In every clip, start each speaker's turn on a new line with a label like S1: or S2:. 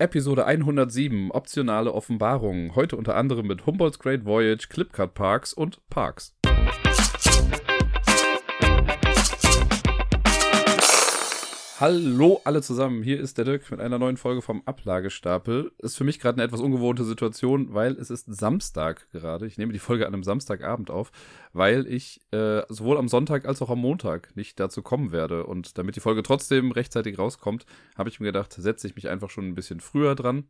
S1: Episode 107, optionale Offenbarungen. Heute unter anderem mit Humboldt's Great Voyage, Clipcut Parks und Parks. Hallo alle zusammen, hier ist der Dirk mit einer neuen Folge vom Ablagestapel. Ist für mich gerade eine etwas ungewohnte Situation, weil es ist Samstag gerade. Ich nehme die Folge an einem Samstagabend auf, weil ich äh, sowohl am Sonntag als auch am Montag nicht dazu kommen werde. Und damit die Folge trotzdem rechtzeitig rauskommt, habe ich mir gedacht, setze ich mich einfach schon ein bisschen früher dran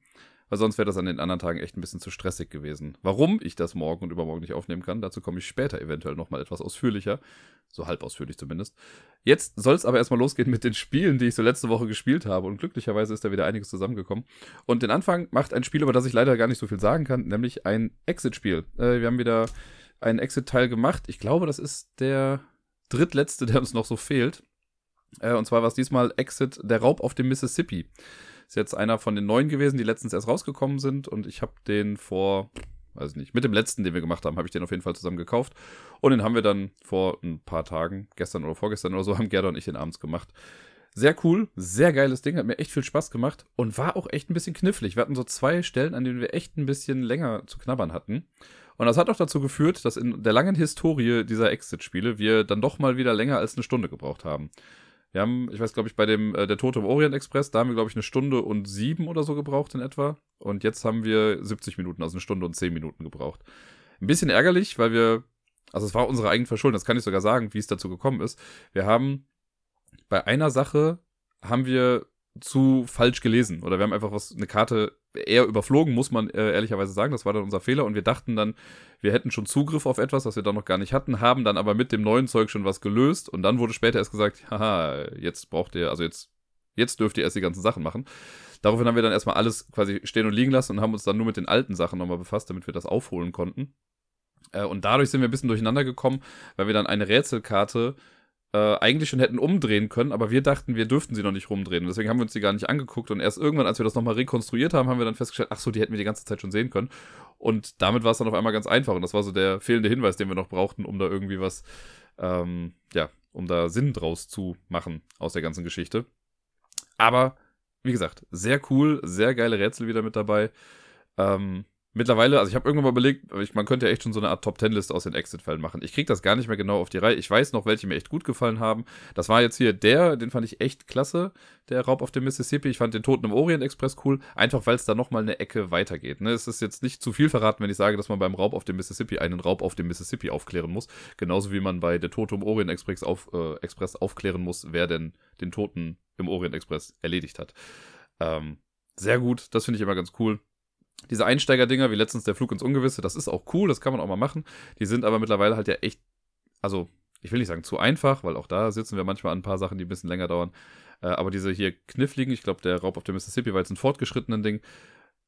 S1: weil sonst wäre das an den anderen Tagen echt ein bisschen zu stressig gewesen. Warum ich das morgen und übermorgen nicht aufnehmen kann, dazu komme ich später eventuell nochmal etwas ausführlicher. So halb ausführlich zumindest. Jetzt soll es aber erstmal losgehen mit den Spielen, die ich so letzte Woche gespielt habe. Und glücklicherweise ist da wieder einiges zusammengekommen. Und den Anfang macht ein Spiel, über das ich leider gar nicht so viel sagen kann, nämlich ein Exit-Spiel. Äh, wir haben wieder einen Exit-Teil gemacht. Ich glaube, das ist der drittletzte, der uns noch so fehlt. Äh, und zwar war es diesmal Exit, der Raub auf dem Mississippi. Ist jetzt einer von den neuen gewesen, die letztens erst rausgekommen sind. Und ich habe den vor, weiß nicht, mit dem letzten, den wir gemacht haben, habe ich den auf jeden Fall zusammen gekauft. Und den haben wir dann vor ein paar Tagen, gestern oder vorgestern oder so, haben Gerda und ich den abends gemacht. Sehr cool, sehr geiles Ding, hat mir echt viel Spaß gemacht und war auch echt ein bisschen knifflig. Wir hatten so zwei Stellen, an denen wir echt ein bisschen länger zu knabbern hatten. Und das hat auch dazu geführt, dass in der langen Historie dieser Exit-Spiele wir dann doch mal wieder länger als eine Stunde gebraucht haben. Wir haben, ich weiß, glaube ich, bei dem äh, der Tote im Orient Express, da haben wir, glaube ich, eine Stunde und sieben oder so gebraucht in etwa. Und jetzt haben wir 70 Minuten, also eine Stunde und zehn Minuten gebraucht. Ein bisschen ärgerlich, weil wir, also es war unsere eigene Verschuldung, das kann ich sogar sagen, wie es dazu gekommen ist. Wir haben bei einer Sache haben wir zu falsch gelesen oder wir haben einfach was eine Karte eher überflogen, muss man äh, ehrlicherweise sagen. Das war dann unser Fehler und wir dachten dann, wir hätten schon Zugriff auf etwas, was wir dann noch gar nicht hatten, haben dann aber mit dem neuen Zeug schon was gelöst und dann wurde später erst gesagt, haha, jetzt braucht ihr, also jetzt, jetzt dürft ihr erst die ganzen Sachen machen. Daraufhin haben wir dann erstmal alles quasi stehen und liegen lassen und haben uns dann nur mit den alten Sachen nochmal befasst, damit wir das aufholen konnten. Äh, und dadurch sind wir ein bisschen durcheinander gekommen, weil wir dann eine Rätselkarte äh, eigentlich schon hätten umdrehen können, aber wir dachten, wir dürften sie noch nicht rumdrehen. Deswegen haben wir uns die gar nicht angeguckt. Und erst irgendwann, als wir das nochmal rekonstruiert haben, haben wir dann festgestellt, ach so, die hätten wir die ganze Zeit schon sehen können. Und damit war es dann auf einmal ganz einfach. Und das war so der fehlende Hinweis, den wir noch brauchten, um da irgendwie was, ähm, ja, um da Sinn draus zu machen aus der ganzen Geschichte. Aber, wie gesagt, sehr cool, sehr geile Rätsel wieder mit dabei. Ähm, Mittlerweile, also ich habe irgendwann mal überlegt, ich, man könnte ja echt schon so eine Art Top-10-Liste aus den Exit-Fällen machen. Ich kriege das gar nicht mehr genau auf die Reihe. Ich weiß noch, welche mir echt gut gefallen haben. Das war jetzt hier der, den fand ich echt klasse, der Raub auf dem Mississippi. Ich fand den Toten im Orient Express cool, einfach weil es da nochmal eine Ecke weitergeht. Ne? Es ist jetzt nicht zu viel verraten, wenn ich sage, dass man beim Raub auf dem Mississippi einen Raub auf dem Mississippi aufklären muss. Genauso wie man bei der Tote im Orient Express, auf, äh, Express aufklären muss, wer denn den Toten im Orient Express erledigt hat. Ähm, sehr gut, das finde ich immer ganz cool diese Einsteiger-Dinger, wie letztens der Flug ins Ungewisse, das ist auch cool, das kann man auch mal machen. Die sind aber mittlerweile halt ja echt, also ich will nicht sagen zu einfach, weil auch da sitzen wir manchmal an ein paar Sachen, die ein bisschen länger dauern. Äh, aber diese hier kniffligen, ich glaube, der Raub auf dem Mississippi war jetzt ein fortgeschrittenen Ding,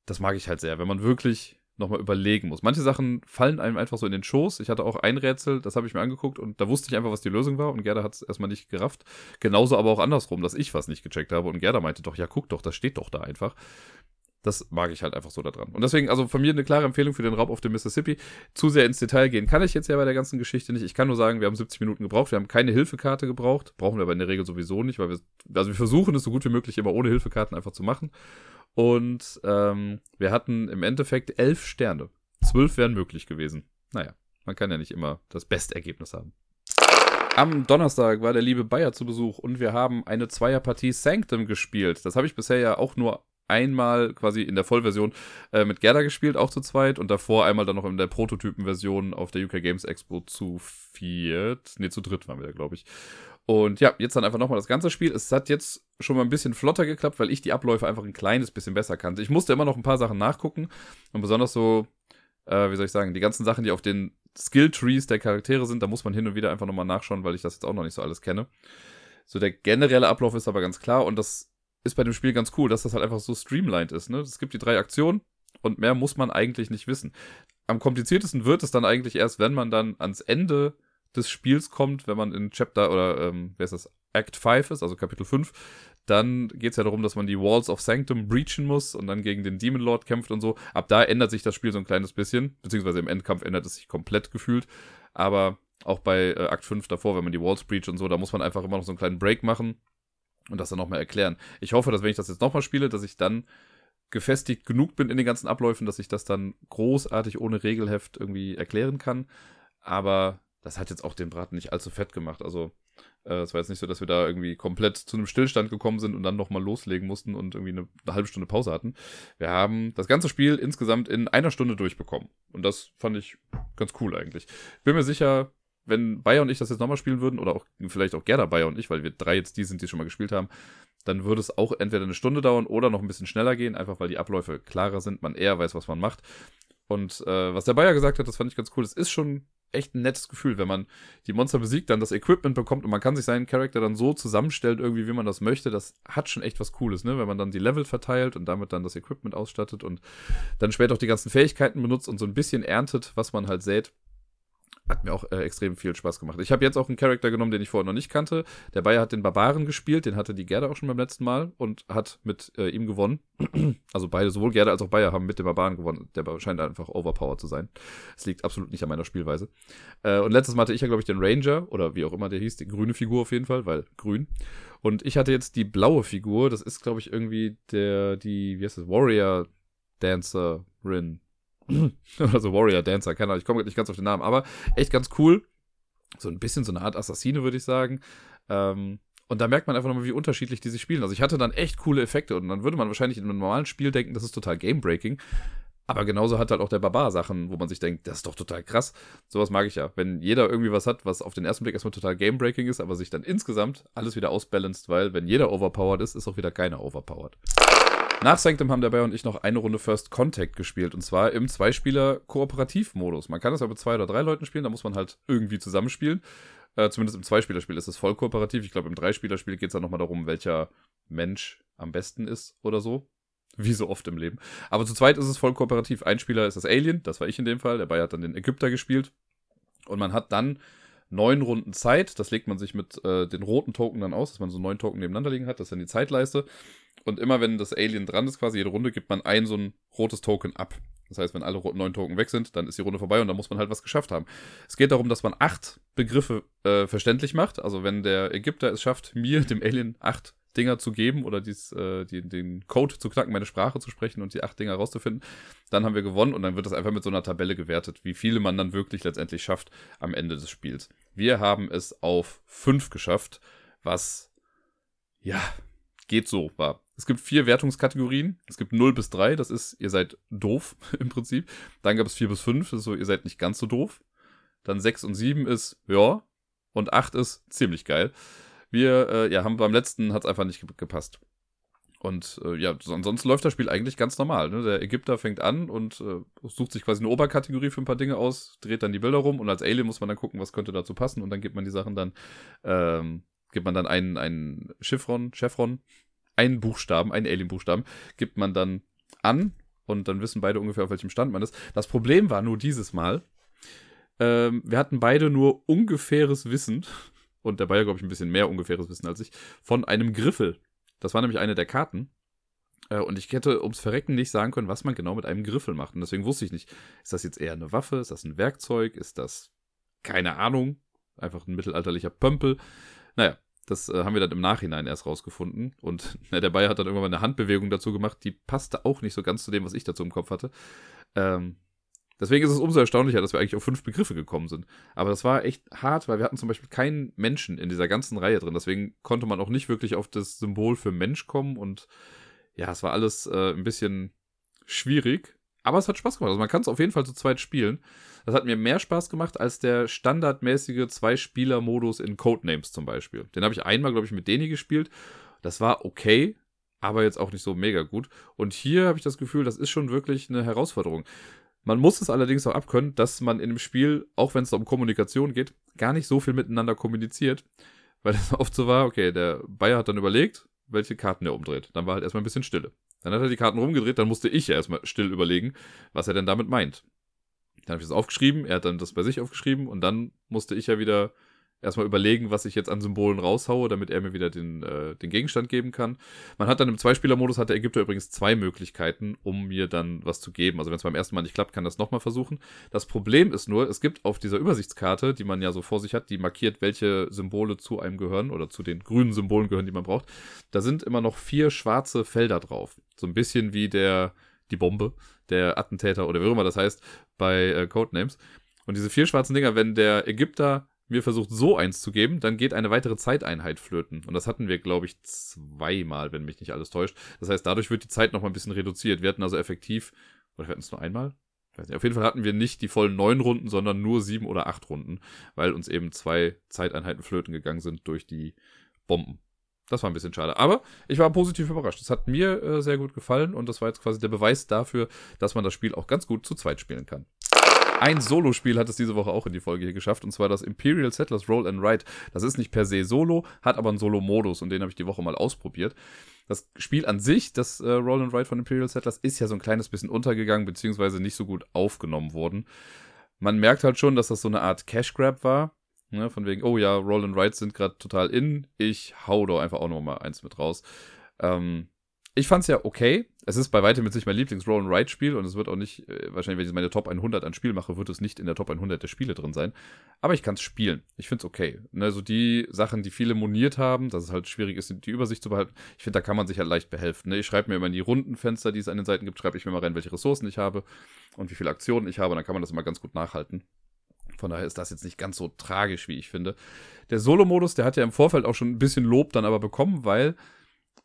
S1: das mag ich halt sehr, wenn man wirklich nochmal überlegen muss. Manche Sachen fallen einem einfach so in den Schoß. Ich hatte auch ein Rätsel, das habe ich mir angeguckt und da wusste ich einfach, was die Lösung war und Gerda hat es erstmal nicht gerafft. Genauso aber auch andersrum, dass ich was nicht gecheckt habe und Gerda meinte doch, ja, guck doch, das steht doch da einfach. Das mag ich halt einfach so da dran. Und deswegen, also von mir eine klare Empfehlung für den Raub auf dem Mississippi. Zu sehr ins Detail gehen kann ich jetzt ja bei der ganzen Geschichte nicht. Ich kann nur sagen, wir haben 70 Minuten gebraucht. Wir haben keine Hilfekarte gebraucht. Brauchen wir aber in der Regel sowieso nicht, weil wir, also wir versuchen es so gut wie möglich immer ohne Hilfekarten einfach zu machen. Und ähm, wir hatten im Endeffekt elf Sterne. Zwölf wären möglich gewesen. Naja, man kann ja nicht immer das beste Ergebnis haben. Am Donnerstag war der liebe Bayer zu Besuch und wir haben eine Zweierpartie Sanctum gespielt. Das habe ich bisher ja auch nur einmal quasi in der Vollversion äh, mit Gerda gespielt, auch zu zweit. Und davor einmal dann noch in der Prototypenversion auf der UK Games Expo zu viert. Ne, zu dritt waren wir da, glaube ich. Und ja, jetzt dann einfach nochmal das ganze Spiel. Es hat jetzt schon mal ein bisschen flotter geklappt, weil ich die Abläufe einfach ein kleines bisschen besser kannte. Ich musste immer noch ein paar Sachen nachgucken. Und besonders so, äh, wie soll ich sagen, die ganzen Sachen, die auf den Skill-Trees der Charaktere sind, da muss man hin und wieder einfach nochmal nachschauen, weil ich das jetzt auch noch nicht so alles kenne. So, der generelle Ablauf ist aber ganz klar und das ist bei dem Spiel ganz cool, dass das halt einfach so streamlined ist. Ne? Es gibt die drei Aktionen und mehr muss man eigentlich nicht wissen. Am kompliziertesten wird es dann eigentlich erst, wenn man dann ans Ende des Spiels kommt, wenn man in Chapter oder ähm, wer ist das, Act 5 ist, also Kapitel 5, dann geht es ja darum, dass man die Walls of Sanctum breachen muss und dann gegen den Demon Lord kämpft und so. Ab da ändert sich das Spiel so ein kleines bisschen, beziehungsweise im Endkampf ändert es sich komplett gefühlt. Aber auch bei äh, Akt 5 davor, wenn man die Walls breach und so, da muss man einfach immer noch so einen kleinen Break machen und das dann nochmal erklären. Ich hoffe, dass wenn ich das jetzt nochmal spiele, dass ich dann gefestigt genug bin in den ganzen Abläufen, dass ich das dann großartig ohne Regelheft irgendwie erklären kann. Aber das hat jetzt auch den Braten nicht allzu fett gemacht. Also äh, es war jetzt nicht so, dass wir da irgendwie komplett zu einem Stillstand gekommen sind und dann nochmal loslegen mussten und irgendwie eine, eine, halbe Stunde Pause hatten. Wir haben das ganze Spiel insgesamt in einer Stunde durchbekommen. Und das fand ich ganz cool eigentlich. Bin mir sicher, wenn Bayer und ich das jetzt nochmal spielen würden, oder auch vielleicht auch Gerda Bayer und ich, weil wir drei jetzt die sind, die schon mal gespielt haben, dann würde es auch entweder eine Stunde dauern oder noch ein bisschen schneller gehen, einfach weil die Abläufe klarer sind, man eher weiß, was man macht. Und äh, was der Bayer gesagt hat, das fand ich ganz cool. Es ist schon echt ein nettes Gefühl, wenn man die Monster besiegt, dann das Equipment bekommt und man kann sich seinen Charakter dann so zusammenstellen, irgendwie, wie man das möchte. Das hat schon echt was Cooles, ne? Wenn man dann die Level verteilt und damit dann das Equipment ausstattet und dann später auch die ganzen Fähigkeiten benutzt und so ein bisschen erntet, was man halt sät. Hat mir auch äh, extrem viel Spaß gemacht. Ich habe jetzt auch einen Charakter genommen, den ich vorher noch nicht kannte. Der Bayer hat den Barbaren gespielt, den hatte die Gerda auch schon beim letzten Mal und hat mit äh, ihm gewonnen. also beide, sowohl Gerda als auch Bayer haben mit dem Barbaren gewonnen. Der scheint einfach overpowered zu sein. Es liegt absolut nicht an meiner Spielweise. Äh, und letztes Mal hatte ich ja, glaube ich, den Ranger oder wie auch immer der hieß, die grüne Figur auf jeden Fall, weil grün. Und ich hatte jetzt die blaue Figur. Das ist, glaube ich, irgendwie der, die, wie heißt das, Warrior Dancerin also Warrior Dancer, keine Ahnung, ich komme nicht ganz auf den Namen, aber echt ganz cool. So ein bisschen so eine Art Assassine, würde ich sagen. Ähm, und da merkt man einfach nochmal, wie unterschiedlich die sich spielen. Also ich hatte dann echt coole Effekte und dann würde man wahrscheinlich in einem normalen Spiel denken, das ist total Game-Breaking. Aber genauso hat halt auch der Barbar Sachen, wo man sich denkt, das ist doch total krass. Sowas mag ich ja. Wenn jeder irgendwie was hat, was auf den ersten Blick erstmal total Game-Breaking ist, aber sich dann insgesamt alles wieder ausbalanced, weil wenn jeder overpowered ist, ist auch wieder keiner overpowered. Nach Sanctum haben dabei und ich noch eine Runde First Contact gespielt. Und zwar im Zweispieler-Kooperativ-Modus. Man kann das aber mit zwei oder drei Leuten spielen, da muss man halt irgendwie zusammenspielen. Äh, zumindest im Zweispielerspiel ist es voll kooperativ. Ich glaube, im Dreispielerspiel geht es dann nochmal darum, welcher Mensch am besten ist oder so. Wie so oft im Leben. Aber zu zweit ist es voll kooperativ. Ein Spieler ist das Alien, das war ich in dem Fall. Der Bayer hat dann den Ägypter gespielt. Und man hat dann neun Runden Zeit. Das legt man sich mit äh, den roten Token dann aus, dass man so neun Token nebeneinander liegen hat. Das ist dann die Zeitleiste. Und immer wenn das Alien dran ist, quasi jede Runde, gibt man ein so ein rotes Token ab. Das heißt, wenn alle neun Token weg sind, dann ist die Runde vorbei und dann muss man halt was geschafft haben. Es geht darum, dass man acht Begriffe äh, verständlich macht. Also wenn der Ägypter es schafft, mir, dem Alien, acht Dinger zu geben oder dies, äh, die, den Code zu knacken, meine Sprache zu sprechen und die acht Dinger rauszufinden, dann haben wir gewonnen und dann wird das einfach mit so einer Tabelle gewertet, wie viele man dann wirklich letztendlich schafft am Ende des Spiels. Wir haben es auf fünf geschafft, was ja geht so war. Es gibt vier Wertungskategorien. Es gibt 0 bis 3, das ist, ihr seid doof im Prinzip. Dann gab es 4 bis 5, das ist so, ihr seid nicht ganz so doof. Dann 6 und 7 ist, ja. Und 8 ist ziemlich geil. Wir, äh, ja, haben beim letzten hat es einfach nicht gepasst. Und äh, ja, ansonsten läuft das Spiel eigentlich ganz normal. Ne? Der Ägypter fängt an und äh, sucht sich quasi eine Oberkategorie für ein paar Dinge aus, dreht dann die Bilder rum und als Alien muss man dann gucken, was könnte dazu passen und dann gibt man die Sachen dann, ähm, gibt man dann einen, einen Chiffron, Chevron, einen Buchstaben, einen Alien-Buchstaben, gibt man dann an und dann wissen beide ungefähr, auf welchem Stand man ist. Das Problem war nur dieses Mal, ähm, wir hatten beide nur ungefähres Wissen, und der Bayer, glaube ich, ein bisschen mehr ungefähres Wissen als ich, von einem Griffel. Das war nämlich eine der Karten. Äh, und ich hätte ums Verrecken nicht sagen können, was man genau mit einem Griffel macht. Und deswegen wusste ich nicht, ist das jetzt eher eine Waffe? Ist das ein Werkzeug? Ist das, keine Ahnung, einfach ein mittelalterlicher Pömpel? Naja, das äh, haben wir dann im Nachhinein erst rausgefunden. Und na, der Bayer hat dann irgendwann eine Handbewegung dazu gemacht, die passte auch nicht so ganz zu dem, was ich dazu im Kopf hatte. Ähm, deswegen ist es umso erstaunlicher, dass wir eigentlich auf fünf Begriffe gekommen sind. Aber das war echt hart, weil wir hatten zum Beispiel keinen Menschen in dieser ganzen Reihe drin. Deswegen konnte man auch nicht wirklich auf das Symbol für Mensch kommen. Und ja, es war alles äh, ein bisschen schwierig. Aber es hat Spaß gemacht. Also man kann es auf jeden Fall zu zweit spielen. Das hat mir mehr Spaß gemacht als der standardmäßige Zwei-Spieler-Modus in Codenames zum Beispiel. Den habe ich einmal, glaube ich, mit Deni gespielt. Das war okay, aber jetzt auch nicht so mega gut. Und hier habe ich das Gefühl, das ist schon wirklich eine Herausforderung. Man muss es allerdings auch abkönnen, dass man in dem Spiel, auch wenn es um Kommunikation geht, gar nicht so viel miteinander kommuniziert. Weil es oft so war, okay, der Bayer hat dann überlegt, welche Karten er umdreht. Dann war halt erstmal ein bisschen Stille. Dann hat er die Karten rumgedreht, dann musste ich ja erstmal still überlegen, was er denn damit meint. Dann habe ich das aufgeschrieben, er hat dann das bei sich aufgeschrieben und dann musste ich ja wieder erstmal überlegen, was ich jetzt an Symbolen raushaue, damit er mir wieder den, äh, den Gegenstand geben kann. Man hat dann im Zweispieler-Modus, hat der Ägypter übrigens zwei Möglichkeiten, um mir dann was zu geben. Also wenn es beim ersten Mal nicht klappt, kann das nochmal versuchen. Das Problem ist nur, es gibt auf dieser Übersichtskarte, die man ja so vor sich hat, die markiert, welche Symbole zu einem gehören oder zu den grünen Symbolen gehören, die man braucht. Da sind immer noch vier schwarze Felder drauf. So ein bisschen wie der, die Bombe, der Attentäter oder wie auch immer das heißt, bei äh, Codenames. Und diese vier schwarzen Dinger, wenn der Ägypter mir versucht, so eins zu geben, dann geht eine weitere Zeiteinheit flöten. Und das hatten wir, glaube ich, zweimal, wenn mich nicht alles täuscht. Das heißt, dadurch wird die Zeit noch mal ein bisschen reduziert. Wir hatten also effektiv, oder wir hatten es nur einmal? Nicht, auf jeden Fall hatten wir nicht die vollen neun Runden, sondern nur sieben oder acht Runden, weil uns eben zwei Zeiteinheiten flöten gegangen sind durch die Bomben. Das war ein bisschen schade. Aber ich war positiv überrascht. Es hat mir äh, sehr gut gefallen und das war jetzt quasi der Beweis dafür, dass man das Spiel auch ganz gut zu zweit spielen kann. Ein Solo-Spiel hat es diese Woche auch in die Folge hier geschafft, und zwar das Imperial Settlers Roll and Ride. Das ist nicht per se Solo, hat aber einen Solo-Modus und den habe ich die Woche mal ausprobiert. Das Spiel an sich, das äh, Roll and Ride von Imperial Settlers, ist ja so ein kleines bisschen untergegangen, beziehungsweise nicht so gut aufgenommen worden. Man merkt halt schon, dass das so eine Art Cash Grab war. Ne, von wegen, oh ja, Roll and Ride sind gerade total in. Ich hau doch einfach auch noch mal eins mit raus. Ähm, ich fand's ja okay. Es ist bei weitem mit sich mein Lieblings-Roll-and-Ride-Spiel und es wird auch nicht, äh, wahrscheinlich, wenn ich meine Top 100 an Spiel mache, wird es nicht in der Top 100 der Spiele drin sein. Aber ich kann's spielen. Ich find's okay. Ne, so die Sachen, die viele moniert haben, dass es halt schwierig ist, die Übersicht zu behalten, ich finde, da kann man sich halt leicht behelfen. Ne? Ich schreibe mir immer in die Rundenfenster, die es an den Seiten gibt, schreibe ich mir mal rein, welche Ressourcen ich habe und wie viele Aktionen ich habe. Dann kann man das immer ganz gut nachhalten. Von daher ist das jetzt nicht ganz so tragisch, wie ich finde. Der Solo-Modus, der hat ja im Vorfeld auch schon ein bisschen Lob dann aber bekommen, weil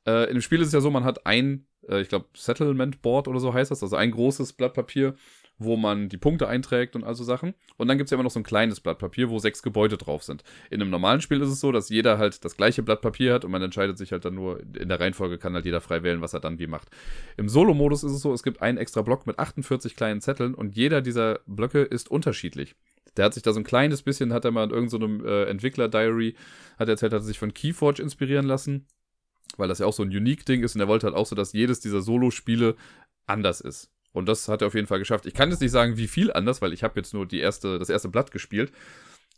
S1: äh, dem Spiel ist es ja so, man hat ein, äh, ich glaube, Settlement Board oder so heißt das, also ein großes Blatt Papier, wo man die Punkte einträgt und also Sachen. Und dann gibt es ja immer noch so ein kleines Blatt Papier, wo sechs Gebäude drauf sind. In einem normalen Spiel ist es so, dass jeder halt das gleiche Blatt Papier hat und man entscheidet sich halt dann nur, in der Reihenfolge kann halt jeder frei wählen, was er dann wie macht. Im Solo-Modus ist es so, es gibt einen extra Block mit 48 kleinen Zetteln und jeder dieser Blöcke ist unterschiedlich. Der hat sich da so ein kleines bisschen, hat er mal in irgendeinem so äh, Entwickler-Diary, hat er erzählt, hat er sich von Keyforge inspirieren lassen weil das ja auch so ein Unique-Ding ist und er wollte halt auch so, dass jedes dieser Solo-Spiele anders ist. Und das hat er auf jeden Fall geschafft. Ich kann jetzt nicht sagen, wie viel anders, weil ich habe jetzt nur die erste, das erste Blatt gespielt.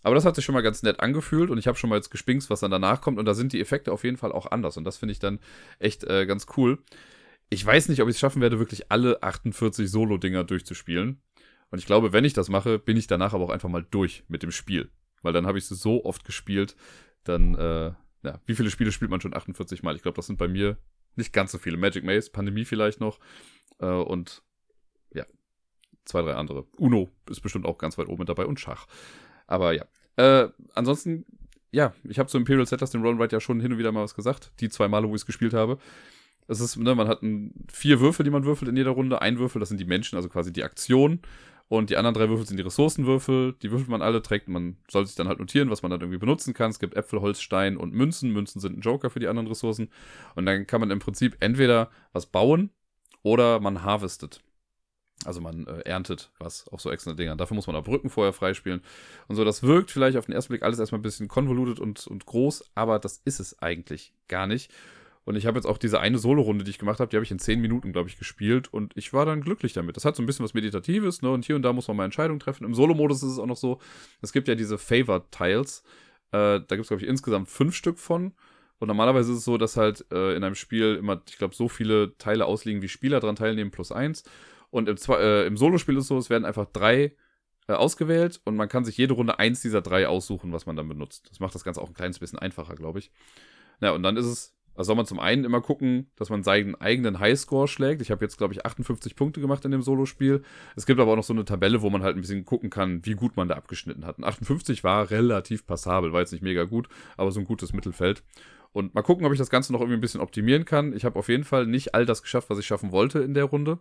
S1: Aber das hat sich schon mal ganz nett angefühlt und ich habe schon mal jetzt gespinkst, was dann danach kommt. Und da sind die Effekte auf jeden Fall auch anders. Und das finde ich dann echt äh, ganz cool. Ich weiß nicht, ob ich es schaffen werde, wirklich alle 48 Solo-Dinger durchzuspielen. Und ich glaube, wenn ich das mache, bin ich danach aber auch einfach mal durch mit dem Spiel. Weil dann habe ich es so oft gespielt, dann äh, ja, wie viele Spiele spielt man schon 48 Mal? Ich glaube, das sind bei mir nicht ganz so viele. Magic Maze, Pandemie vielleicht noch äh, und ja, zwei, drei andere. Uno ist bestimmt auch ganz weit oben mit dabei und Schach. Aber ja. Äh, ansonsten, ja, ich habe zu Imperial Settlers, dem Roll ja schon hin und wieder mal was gesagt. Die zwei Male, wo ich es gespielt habe. Es ist, ne, man hat ein, vier Würfel, die man würfelt in jeder Runde. Ein Würfel, das sind die Menschen, also quasi die Aktion. Und die anderen drei Würfel sind die Ressourcenwürfel. Die würfelt man alle, trägt man, soll sich dann halt notieren, was man dann irgendwie benutzen kann. Es gibt Äpfel, Holz, Stein und Münzen. Münzen sind ein Joker für die anderen Ressourcen. Und dann kann man im Prinzip entweder was bauen oder man harvestet. Also man äh, erntet was auf so extra Dingern. Dafür muss man auch Brücken vorher freispielen. Und so, das wirkt vielleicht auf den ersten Blick alles erstmal ein bisschen konvolutet und, und groß, aber das ist es eigentlich gar nicht. Und ich habe jetzt auch diese eine Solo-Runde, die ich gemacht habe, die habe ich in zehn Minuten, glaube ich, gespielt und ich war dann glücklich damit. Das hat so ein bisschen was Meditatives, ne? Und hier und da muss man mal Entscheidungen treffen. Im Solo-Modus ist es auch noch so, es gibt ja diese Favor-Tiles. Äh, da gibt es, glaube ich, insgesamt fünf Stück von. Und normalerweise ist es so, dass halt äh, in einem Spiel immer, ich glaube, so viele Teile ausliegen, wie Spieler dran teilnehmen, plus eins. Und im, äh, im Solo-Spiel ist es so, es werden einfach drei äh, ausgewählt und man kann sich jede Runde eins dieser drei aussuchen, was man dann benutzt. Das macht das Ganze auch ein kleines bisschen einfacher, glaube ich. Ja, und dann ist es also soll man zum einen immer gucken, dass man seinen eigenen Highscore schlägt. Ich habe jetzt, glaube ich, 58 Punkte gemacht in dem Solospiel. Es gibt aber auch noch so eine Tabelle, wo man halt ein bisschen gucken kann, wie gut man da abgeschnitten hat. Und 58 war relativ passabel, war jetzt nicht mega gut, aber so ein gutes Mittelfeld. Und mal gucken, ob ich das Ganze noch irgendwie ein bisschen optimieren kann. Ich habe auf jeden Fall nicht all das geschafft, was ich schaffen wollte in der Runde.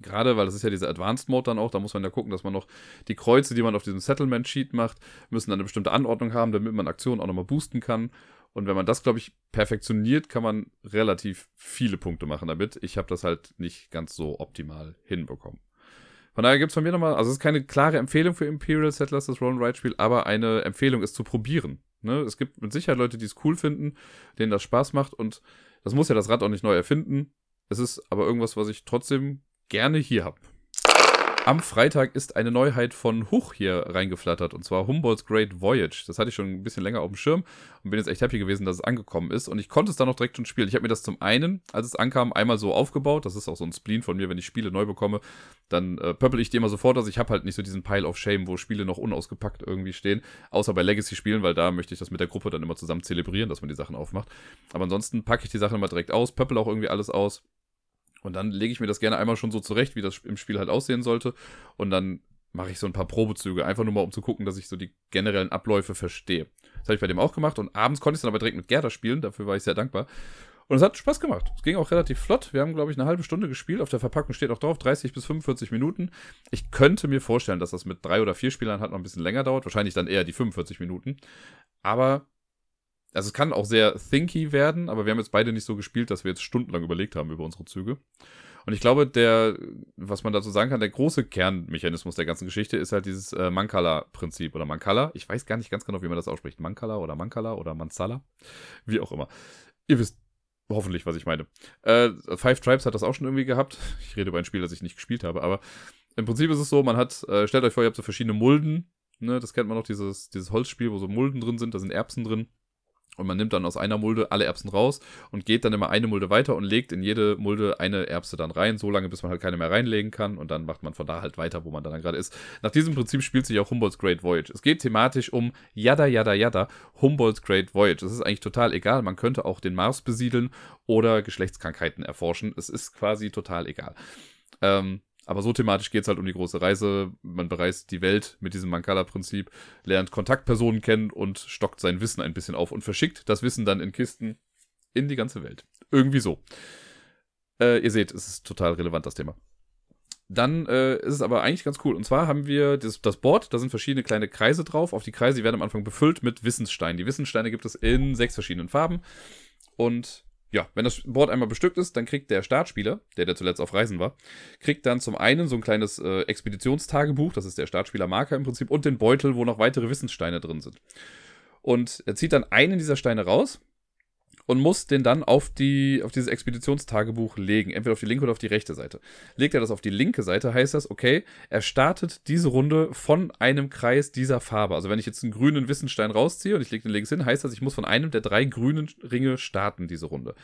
S1: Gerade, weil das ist ja dieser Advanced Mode dann auch, da muss man ja gucken, dass man noch die Kreuze, die man auf diesem Settlement Sheet macht, müssen dann eine bestimmte Anordnung haben, damit man Aktionen auch nochmal boosten kann. Und wenn man das, glaube ich, perfektioniert, kann man relativ viele Punkte machen damit. Ich habe das halt nicht ganz so optimal hinbekommen. Von daher gibt es von mir nochmal, also es ist keine klare Empfehlung für Imperial Settlers, das Roll-and-Ride-Spiel, aber eine Empfehlung ist zu probieren. Ne? Es gibt mit Sicherheit Leute, die es cool finden, denen das Spaß macht und das muss ja das Rad auch nicht neu erfinden. Es ist aber irgendwas, was ich trotzdem gerne hier habe. Am Freitag ist eine Neuheit von Huch hier reingeflattert und zwar Humboldt's Great Voyage. Das hatte ich schon ein bisschen länger auf dem Schirm und bin jetzt echt happy gewesen, dass es angekommen ist und ich konnte es dann noch direkt schon spielen. Ich habe mir das zum einen, als es ankam, einmal so aufgebaut. Das ist auch so ein Spleen von mir, wenn ich Spiele neu bekomme, dann äh, pöppel ich die immer sofort. Also ich habe halt nicht so diesen Pile of Shame, wo Spiele noch unausgepackt irgendwie stehen, außer bei Legacy-Spielen, weil da möchte ich das mit der Gruppe dann immer zusammen zelebrieren, dass man die Sachen aufmacht. Aber ansonsten packe ich die Sachen immer direkt aus, pöppel auch irgendwie alles aus und dann lege ich mir das gerne einmal schon so zurecht, wie das im Spiel halt aussehen sollte. Und dann mache ich so ein paar Probezüge, einfach nur mal, um zu gucken, dass ich so die generellen Abläufe verstehe. Das habe ich bei dem auch gemacht und abends konnte ich dann aber direkt mit Gerda spielen, dafür war ich sehr dankbar. Und es hat Spaß gemacht. Es ging auch relativ flott. Wir haben, glaube ich, eine halbe Stunde gespielt. Auf der Verpackung steht auch drauf, 30 bis 45 Minuten. Ich könnte mir vorstellen, dass das mit drei oder vier Spielern halt noch ein bisschen länger dauert. Wahrscheinlich dann eher die 45 Minuten. Aber also es kann auch sehr thinky werden, aber wir haben jetzt beide nicht so gespielt, dass wir jetzt stundenlang überlegt haben über unsere Züge. Und ich glaube, der, was man dazu sagen kann, der große Kernmechanismus der ganzen Geschichte ist halt dieses äh, Mankala-Prinzip oder Mankala. Ich weiß gar nicht ganz genau, wie man das ausspricht. Mankala oder Mankala oder Mansala. Wie auch immer. Ihr wisst hoffentlich, was ich meine. Äh, Five Tribes hat das auch schon irgendwie gehabt. Ich rede über ein Spiel, das ich nicht gespielt habe, aber im Prinzip ist es so, man hat, äh, stellt euch vor, ihr habt so verschiedene Mulden. Ne, das kennt man noch, dieses, dieses Holzspiel, wo so Mulden drin sind, da sind Erbsen drin. Und man nimmt dann aus einer Mulde alle Erbsen raus und geht dann immer eine Mulde weiter und legt in jede Mulde eine Erbse dann rein, so lange bis man halt keine mehr reinlegen kann und dann macht man von da halt weiter, wo man dann gerade ist. Nach diesem Prinzip spielt sich auch Humboldt's Great Voyage. Es geht thematisch um Yada Yada Yada, Humboldt's Great Voyage. Es ist eigentlich total egal, man könnte auch den Mars besiedeln oder Geschlechtskrankheiten erforschen. Es ist quasi total egal. Ähm, aber so thematisch geht es halt um die große Reise. Man bereist die Welt mit diesem Mancala-Prinzip, lernt Kontaktpersonen kennen und stockt sein Wissen ein bisschen auf und verschickt das Wissen dann in Kisten in die ganze Welt. Irgendwie so. Äh, ihr seht, es ist total relevant, das Thema. Dann äh, ist es aber eigentlich ganz cool. Und zwar haben wir das, das Board, da sind verschiedene kleine Kreise drauf. Auf die Kreise, die werden am Anfang befüllt mit Wissenssteinen. Die Wissenssteine gibt es in sechs verschiedenen Farben. Und ja, wenn das Board einmal bestückt ist, dann kriegt der Startspieler, der der zuletzt auf Reisen war, kriegt dann zum einen so ein kleines äh, Expeditionstagebuch, das ist der Startspieler-Marker im Prinzip, und den Beutel, wo noch weitere Wissenssteine drin sind. Und er zieht dann einen dieser Steine raus und muss den dann auf, die, auf dieses Expeditionstagebuch legen. Entweder auf die linke oder auf die rechte Seite. Legt er das auf die linke Seite, heißt das, okay, er startet diese Runde von einem Kreis dieser Farbe. Also wenn ich jetzt einen grünen Wissenstein rausziehe und ich lege den links hin, heißt das, ich muss von einem der drei grünen Ringe starten, diese Runde.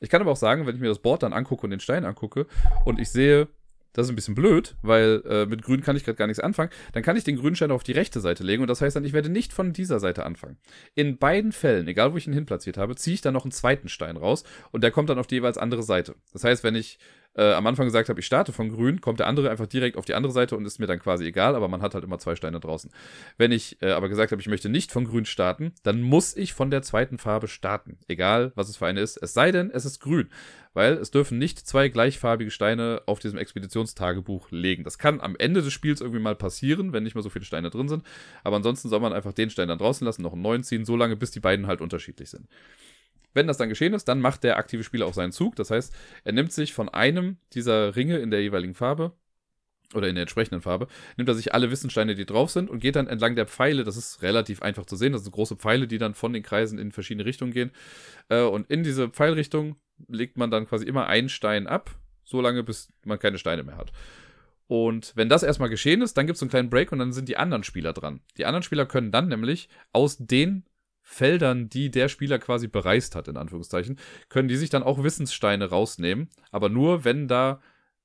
S1: Ich kann aber auch sagen, wenn ich mir das Board dann angucke und den Stein angucke und ich sehe, das ist ein bisschen blöd, weil äh, mit Grün kann ich gerade gar nichts anfangen. Dann kann ich den Grünstein auf die rechte Seite legen und das heißt dann, ich werde nicht von dieser Seite anfangen. In beiden Fällen, egal wo ich ihn hinplatziert habe, ziehe ich dann noch einen zweiten Stein raus und der kommt dann auf die jeweils andere Seite. Das heißt, wenn ich äh, am Anfang gesagt habe, ich starte von grün, kommt der andere einfach direkt auf die andere Seite und ist mir dann quasi egal, aber man hat halt immer zwei Steine draußen. Wenn ich äh, aber gesagt habe, ich möchte nicht von grün starten, dann muss ich von der zweiten Farbe starten, egal was es für eine ist, es sei denn, es ist grün, weil es dürfen nicht zwei gleichfarbige Steine auf diesem Expeditionstagebuch legen. Das kann am Ende des Spiels irgendwie mal passieren, wenn nicht mehr so viele Steine drin sind, aber ansonsten soll man einfach den Stein dann draußen lassen, noch einen neuen ziehen, so lange bis die beiden halt unterschiedlich sind. Wenn das dann geschehen ist, dann macht der aktive Spieler auch seinen Zug. Das heißt, er nimmt sich von einem dieser Ringe in der jeweiligen Farbe oder in der entsprechenden Farbe, nimmt er sich alle Wissensteine, die drauf sind und geht dann entlang der Pfeile, das ist relativ einfach zu sehen, das sind große Pfeile, die dann von den Kreisen in verschiedene Richtungen gehen. Äh, und in diese Pfeilrichtung legt man dann quasi immer einen Stein ab, so lange, bis man keine Steine mehr hat. Und wenn das erstmal geschehen ist, dann gibt es einen kleinen Break und dann sind die anderen Spieler dran. Die anderen Spieler können dann nämlich aus den Feldern, die der Spieler quasi bereist hat, in Anführungszeichen, können die sich dann auch Wissenssteine rausnehmen. Aber nur, wenn da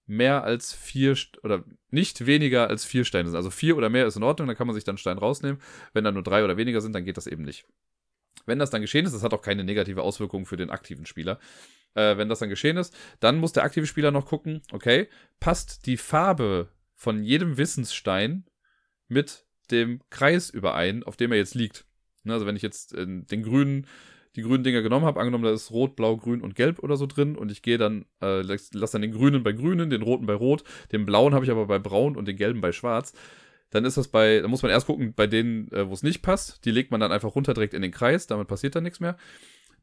S1: mehr als vier oder nicht weniger als vier Steine sind. Also vier oder mehr ist in Ordnung, dann kann man sich dann einen Stein rausnehmen. Wenn da nur drei oder weniger sind, dann geht das eben nicht. Wenn das dann geschehen ist, das hat auch keine negative Auswirkung für den aktiven Spieler. Äh, wenn das dann geschehen ist, dann muss der aktive Spieler noch gucken, okay, passt die Farbe von jedem Wissensstein mit dem Kreis überein, auf dem er jetzt liegt. Ne, also wenn ich jetzt äh, den grünen, die grünen Dinger genommen habe, angenommen, da ist rot, blau, grün und gelb oder so drin und ich gehe dann, äh, lass, lass dann den grünen bei grünen, den roten bei rot, den blauen habe ich aber bei braun und den gelben bei schwarz. Dann ist das bei, da muss man erst gucken, bei denen, äh, wo es nicht passt, die legt man dann einfach runter direkt in den Kreis, damit passiert dann nichts mehr.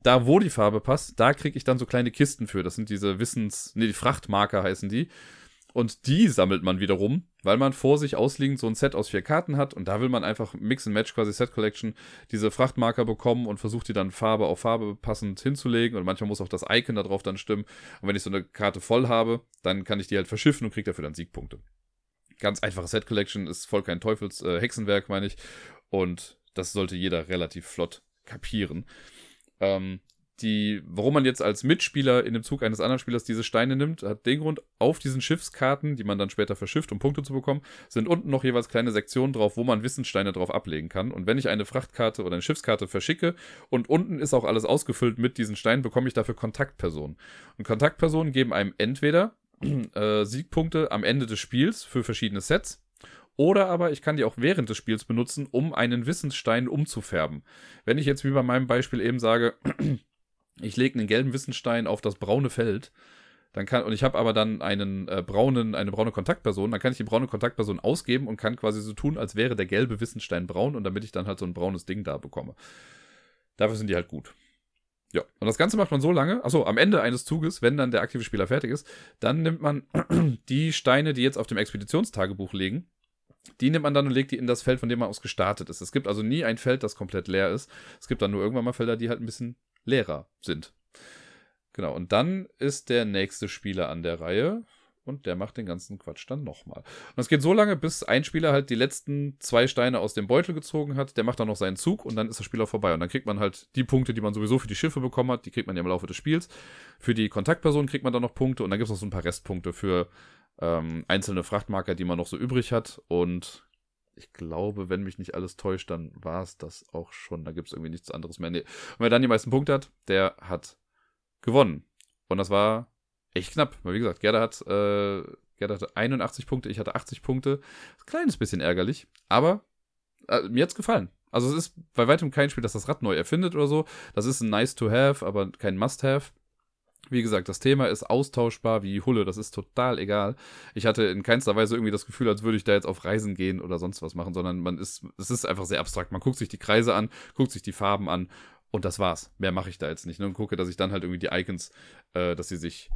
S1: Da, wo die Farbe passt, da kriege ich dann so kleine Kisten für. Das sind diese Wissens, nee, die Frachtmarker heißen die. Und die sammelt man wiederum, weil man vor sich ausliegend so ein Set aus vier Karten hat. Und da will man einfach Mix and Match, quasi Set Collection, diese Frachtmarker bekommen und versucht die dann Farbe auf Farbe passend hinzulegen. Und manchmal muss auch das Icon darauf dann stimmen. Und wenn ich so eine Karte voll habe, dann kann ich die halt verschiffen und kriege dafür dann Siegpunkte. ganz einfache Set Collection, ist voll kein Teufels äh, Hexenwerk, meine ich. Und das sollte jeder relativ flott kapieren. Ähm, die, warum man jetzt als Mitspieler in dem Zug eines anderen Spielers diese Steine nimmt, hat den Grund, auf diesen Schiffskarten, die man dann später verschifft, um Punkte zu bekommen, sind unten noch jeweils kleine Sektionen drauf, wo man Wissenssteine drauf ablegen kann. Und wenn ich eine Frachtkarte oder eine Schiffskarte verschicke und unten ist auch alles ausgefüllt mit diesen Steinen, bekomme ich dafür Kontaktpersonen. Und Kontaktpersonen geben einem entweder äh, Siegpunkte am Ende des Spiels für verschiedene Sets, oder aber ich kann die auch während des Spiels benutzen, um einen Wissensstein umzufärben. Wenn ich jetzt wie bei meinem Beispiel eben sage, ich lege einen gelben Wissenstein auf das braune Feld, dann kann, und ich habe aber dann einen äh, braunen, eine braune Kontaktperson, dann kann ich die braune Kontaktperson ausgeben und kann quasi so tun, als wäre der gelbe Wissenstein braun und damit ich dann halt so ein braunes Ding da bekomme. Dafür sind die halt gut. Ja, und das Ganze macht man so lange, achso, am Ende eines Zuges, wenn dann der aktive Spieler fertig ist, dann nimmt man die Steine, die jetzt auf dem Expeditionstagebuch liegen, die nimmt man dann und legt die in das Feld, von dem man aus gestartet ist. Es gibt also nie ein Feld, das komplett leer ist. Es gibt dann nur irgendwann mal Felder, die halt ein bisschen leerer sind. Genau, und dann ist der nächste Spieler an der Reihe und der macht den ganzen Quatsch dann nochmal. Und es geht so lange, bis ein Spieler halt die letzten zwei Steine aus dem Beutel gezogen hat, der macht dann noch seinen Zug und dann ist das Spiel auch vorbei. Und dann kriegt man halt die Punkte, die man sowieso für die Schiffe bekommen hat, die kriegt man ja im Laufe des Spiels. Für die Kontaktperson kriegt man dann noch Punkte und dann gibt es noch so ein paar Restpunkte für ähm, einzelne Frachtmarker, die man noch so übrig hat. Und ich glaube, wenn mich nicht alles täuscht, dann war es das auch schon. Da gibt es irgendwie nichts anderes mehr. Nee. Und wer dann die meisten Punkte hat, der hat gewonnen. Und das war echt knapp. Weil wie gesagt, Gerda hat, äh, Gerda hatte 81 Punkte, ich hatte 80 Punkte. Ein kleines bisschen ärgerlich, aber äh, mir hat's gefallen. Also es ist bei weitem kein Spiel, das das Rad neu erfindet oder so. Das ist ein nice to have, aber kein must have. Wie gesagt, das Thema ist austauschbar wie Hulle, das ist total egal. Ich hatte in keinster Weise irgendwie das Gefühl, als würde ich da jetzt auf Reisen gehen oder sonst was machen, sondern man ist, es ist einfach sehr abstrakt. Man guckt sich die Kreise an, guckt sich die Farben an und das war's. Mehr mache ich da jetzt nicht. Ne? Und gucke, dass ich dann halt irgendwie die Icons, äh, dass sie sich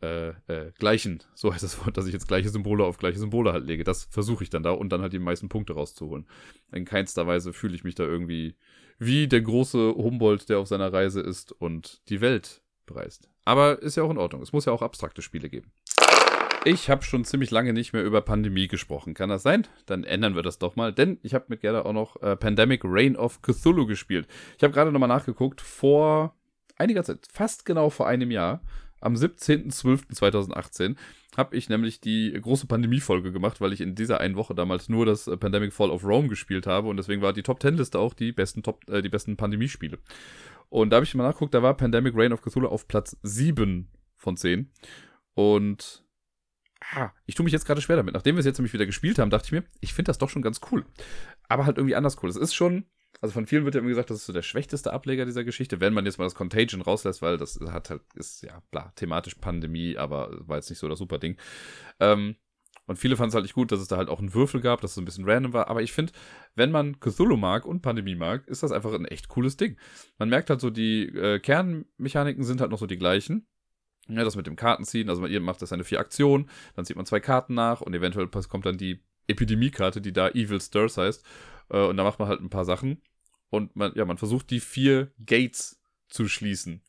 S1: äh, äh, gleichen, so heißt das Wort, dass ich jetzt gleiche Symbole auf gleiche Symbole halt lege. Das versuche ich dann da und dann halt die meisten Punkte rauszuholen. In keinster Weise fühle ich mich da irgendwie wie der große Humboldt, der auf seiner Reise ist und die Welt bereist. Aber ist ja auch in Ordnung. Es muss ja auch abstrakte Spiele geben. Ich habe schon ziemlich lange nicht mehr über Pandemie gesprochen. Kann das sein? Dann ändern wir das doch mal. Denn ich habe mit Gerda auch noch äh, Pandemic Reign of Cthulhu gespielt. Ich habe gerade nochmal nachgeguckt. Vor einiger Zeit, fast genau vor einem Jahr, am 17.12.2018, habe ich nämlich die große Pandemie-Folge gemacht, weil ich in dieser einen Woche damals nur das äh, Pandemic Fall of Rome gespielt habe und deswegen war die Top 10 Liste auch die besten Top, äh, die besten Pandemie-Spiele. Und da habe ich mal nachgeguckt, da war Pandemic Reign of Cthulhu auf Platz 7 von 10. Und ah, ich tue mich jetzt gerade schwer damit. Nachdem wir es jetzt nämlich wieder gespielt haben, dachte ich mir, ich finde das doch schon ganz cool. Aber halt irgendwie anders cool. Es ist schon, also von vielen wird ja immer gesagt, das ist so der schwächste Ableger dieser Geschichte, wenn man jetzt mal das Contagion rauslässt, weil das hat halt, ist ja, bla, thematisch Pandemie, aber war jetzt nicht so das super Ding. Ähm, und viele fanden es halt nicht gut, dass es da halt auch einen Würfel gab, dass es ein bisschen random war. Aber ich finde, wenn man Cthulhu mag und Pandemie mag, ist das einfach ein echt cooles Ding. Man merkt halt so, die äh, Kernmechaniken sind halt noch so die gleichen. Ja, das mit dem Kartenziehen, also man macht das eine vier Aktionen, dann zieht man zwei Karten nach und eventuell kommt dann die Epidemiekarte, die da Evil Stirs heißt. Äh, und da macht man halt ein paar Sachen. Und man, ja, man versucht die vier Gates zu schließen.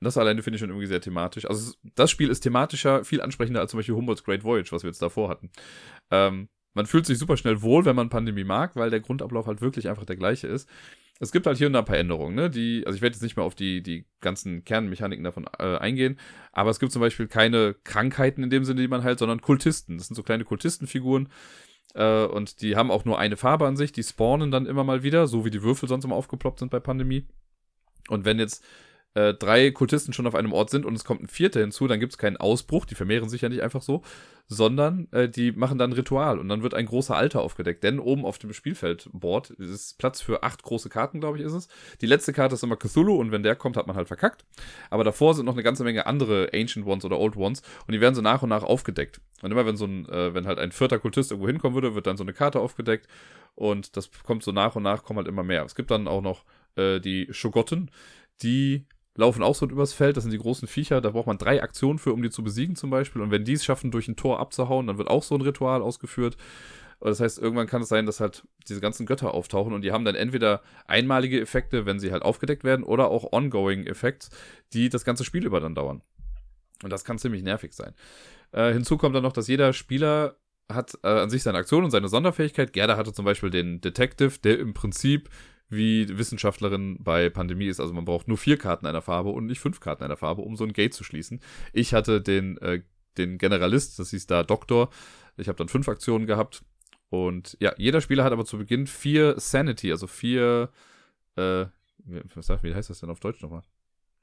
S1: Das alleine finde ich schon irgendwie sehr thematisch. Also das Spiel ist thematischer, viel ansprechender als zum Beispiel Humboldt's Great Voyage, was wir jetzt davor hatten. Ähm, man fühlt sich super schnell wohl, wenn man Pandemie mag, weil der Grundablauf halt wirklich einfach der gleiche ist. Es gibt halt hier und da ein paar Änderungen, ne? Die, also ich werde jetzt nicht mehr auf die, die ganzen Kernmechaniken davon äh, eingehen, aber es gibt zum Beispiel keine Krankheiten in dem Sinne, die man halt, sondern Kultisten. Das sind so kleine Kultistenfiguren. Äh, und die haben auch nur eine Farbe an sich, die spawnen dann immer mal wieder, so wie die Würfel sonst immer aufgeploppt sind bei Pandemie. Und wenn jetzt äh, drei Kultisten schon auf einem Ort sind und es kommt ein vierter hinzu, dann gibt es keinen Ausbruch, die vermehren sich ja nicht einfach so, sondern äh, die machen dann ein Ritual und dann wird ein großer Alter aufgedeckt. Denn oben auf dem Spielfeldboard ist Platz für acht große Karten, glaube ich, ist es. Die letzte Karte ist immer Cthulhu und wenn der kommt, hat man halt verkackt. Aber davor sind noch eine ganze Menge andere Ancient Ones oder Old Ones und die werden so nach und nach aufgedeckt. Und immer wenn so ein, äh, wenn halt ein vierter Kultist irgendwo hinkommen würde, wird dann so eine Karte aufgedeckt und das kommt so nach und nach, kommen halt immer mehr. Es gibt dann auch noch äh, die Schogotten, die laufen auch so übers Feld. Das sind die großen Viecher. Da braucht man drei Aktionen für, um die zu besiegen zum Beispiel. Und wenn die es schaffen, durch ein Tor abzuhauen, dann wird auch so ein Ritual ausgeführt. Das heißt, irgendwann kann es sein, dass halt diese ganzen Götter auftauchen und die haben dann entweder einmalige Effekte, wenn sie halt aufgedeckt werden, oder auch ongoing Effekte, die das ganze Spiel über dann dauern. Und das kann ziemlich nervig sein. Äh, hinzu kommt dann noch, dass jeder Spieler hat äh, an sich seine Aktion und seine Sonderfähigkeit. Gerda hatte zum Beispiel den Detective, der im Prinzip wie Wissenschaftlerin bei Pandemie ist. Also man braucht nur vier Karten einer Farbe und nicht fünf Karten einer Farbe, um so ein Gate zu schließen. Ich hatte den, äh, den Generalist, das hieß da Doktor. Ich habe dann fünf Aktionen gehabt. Und ja, jeder Spieler hat aber zu Beginn vier Sanity, also vier, äh, was sagt, wie heißt das denn auf Deutsch nochmal?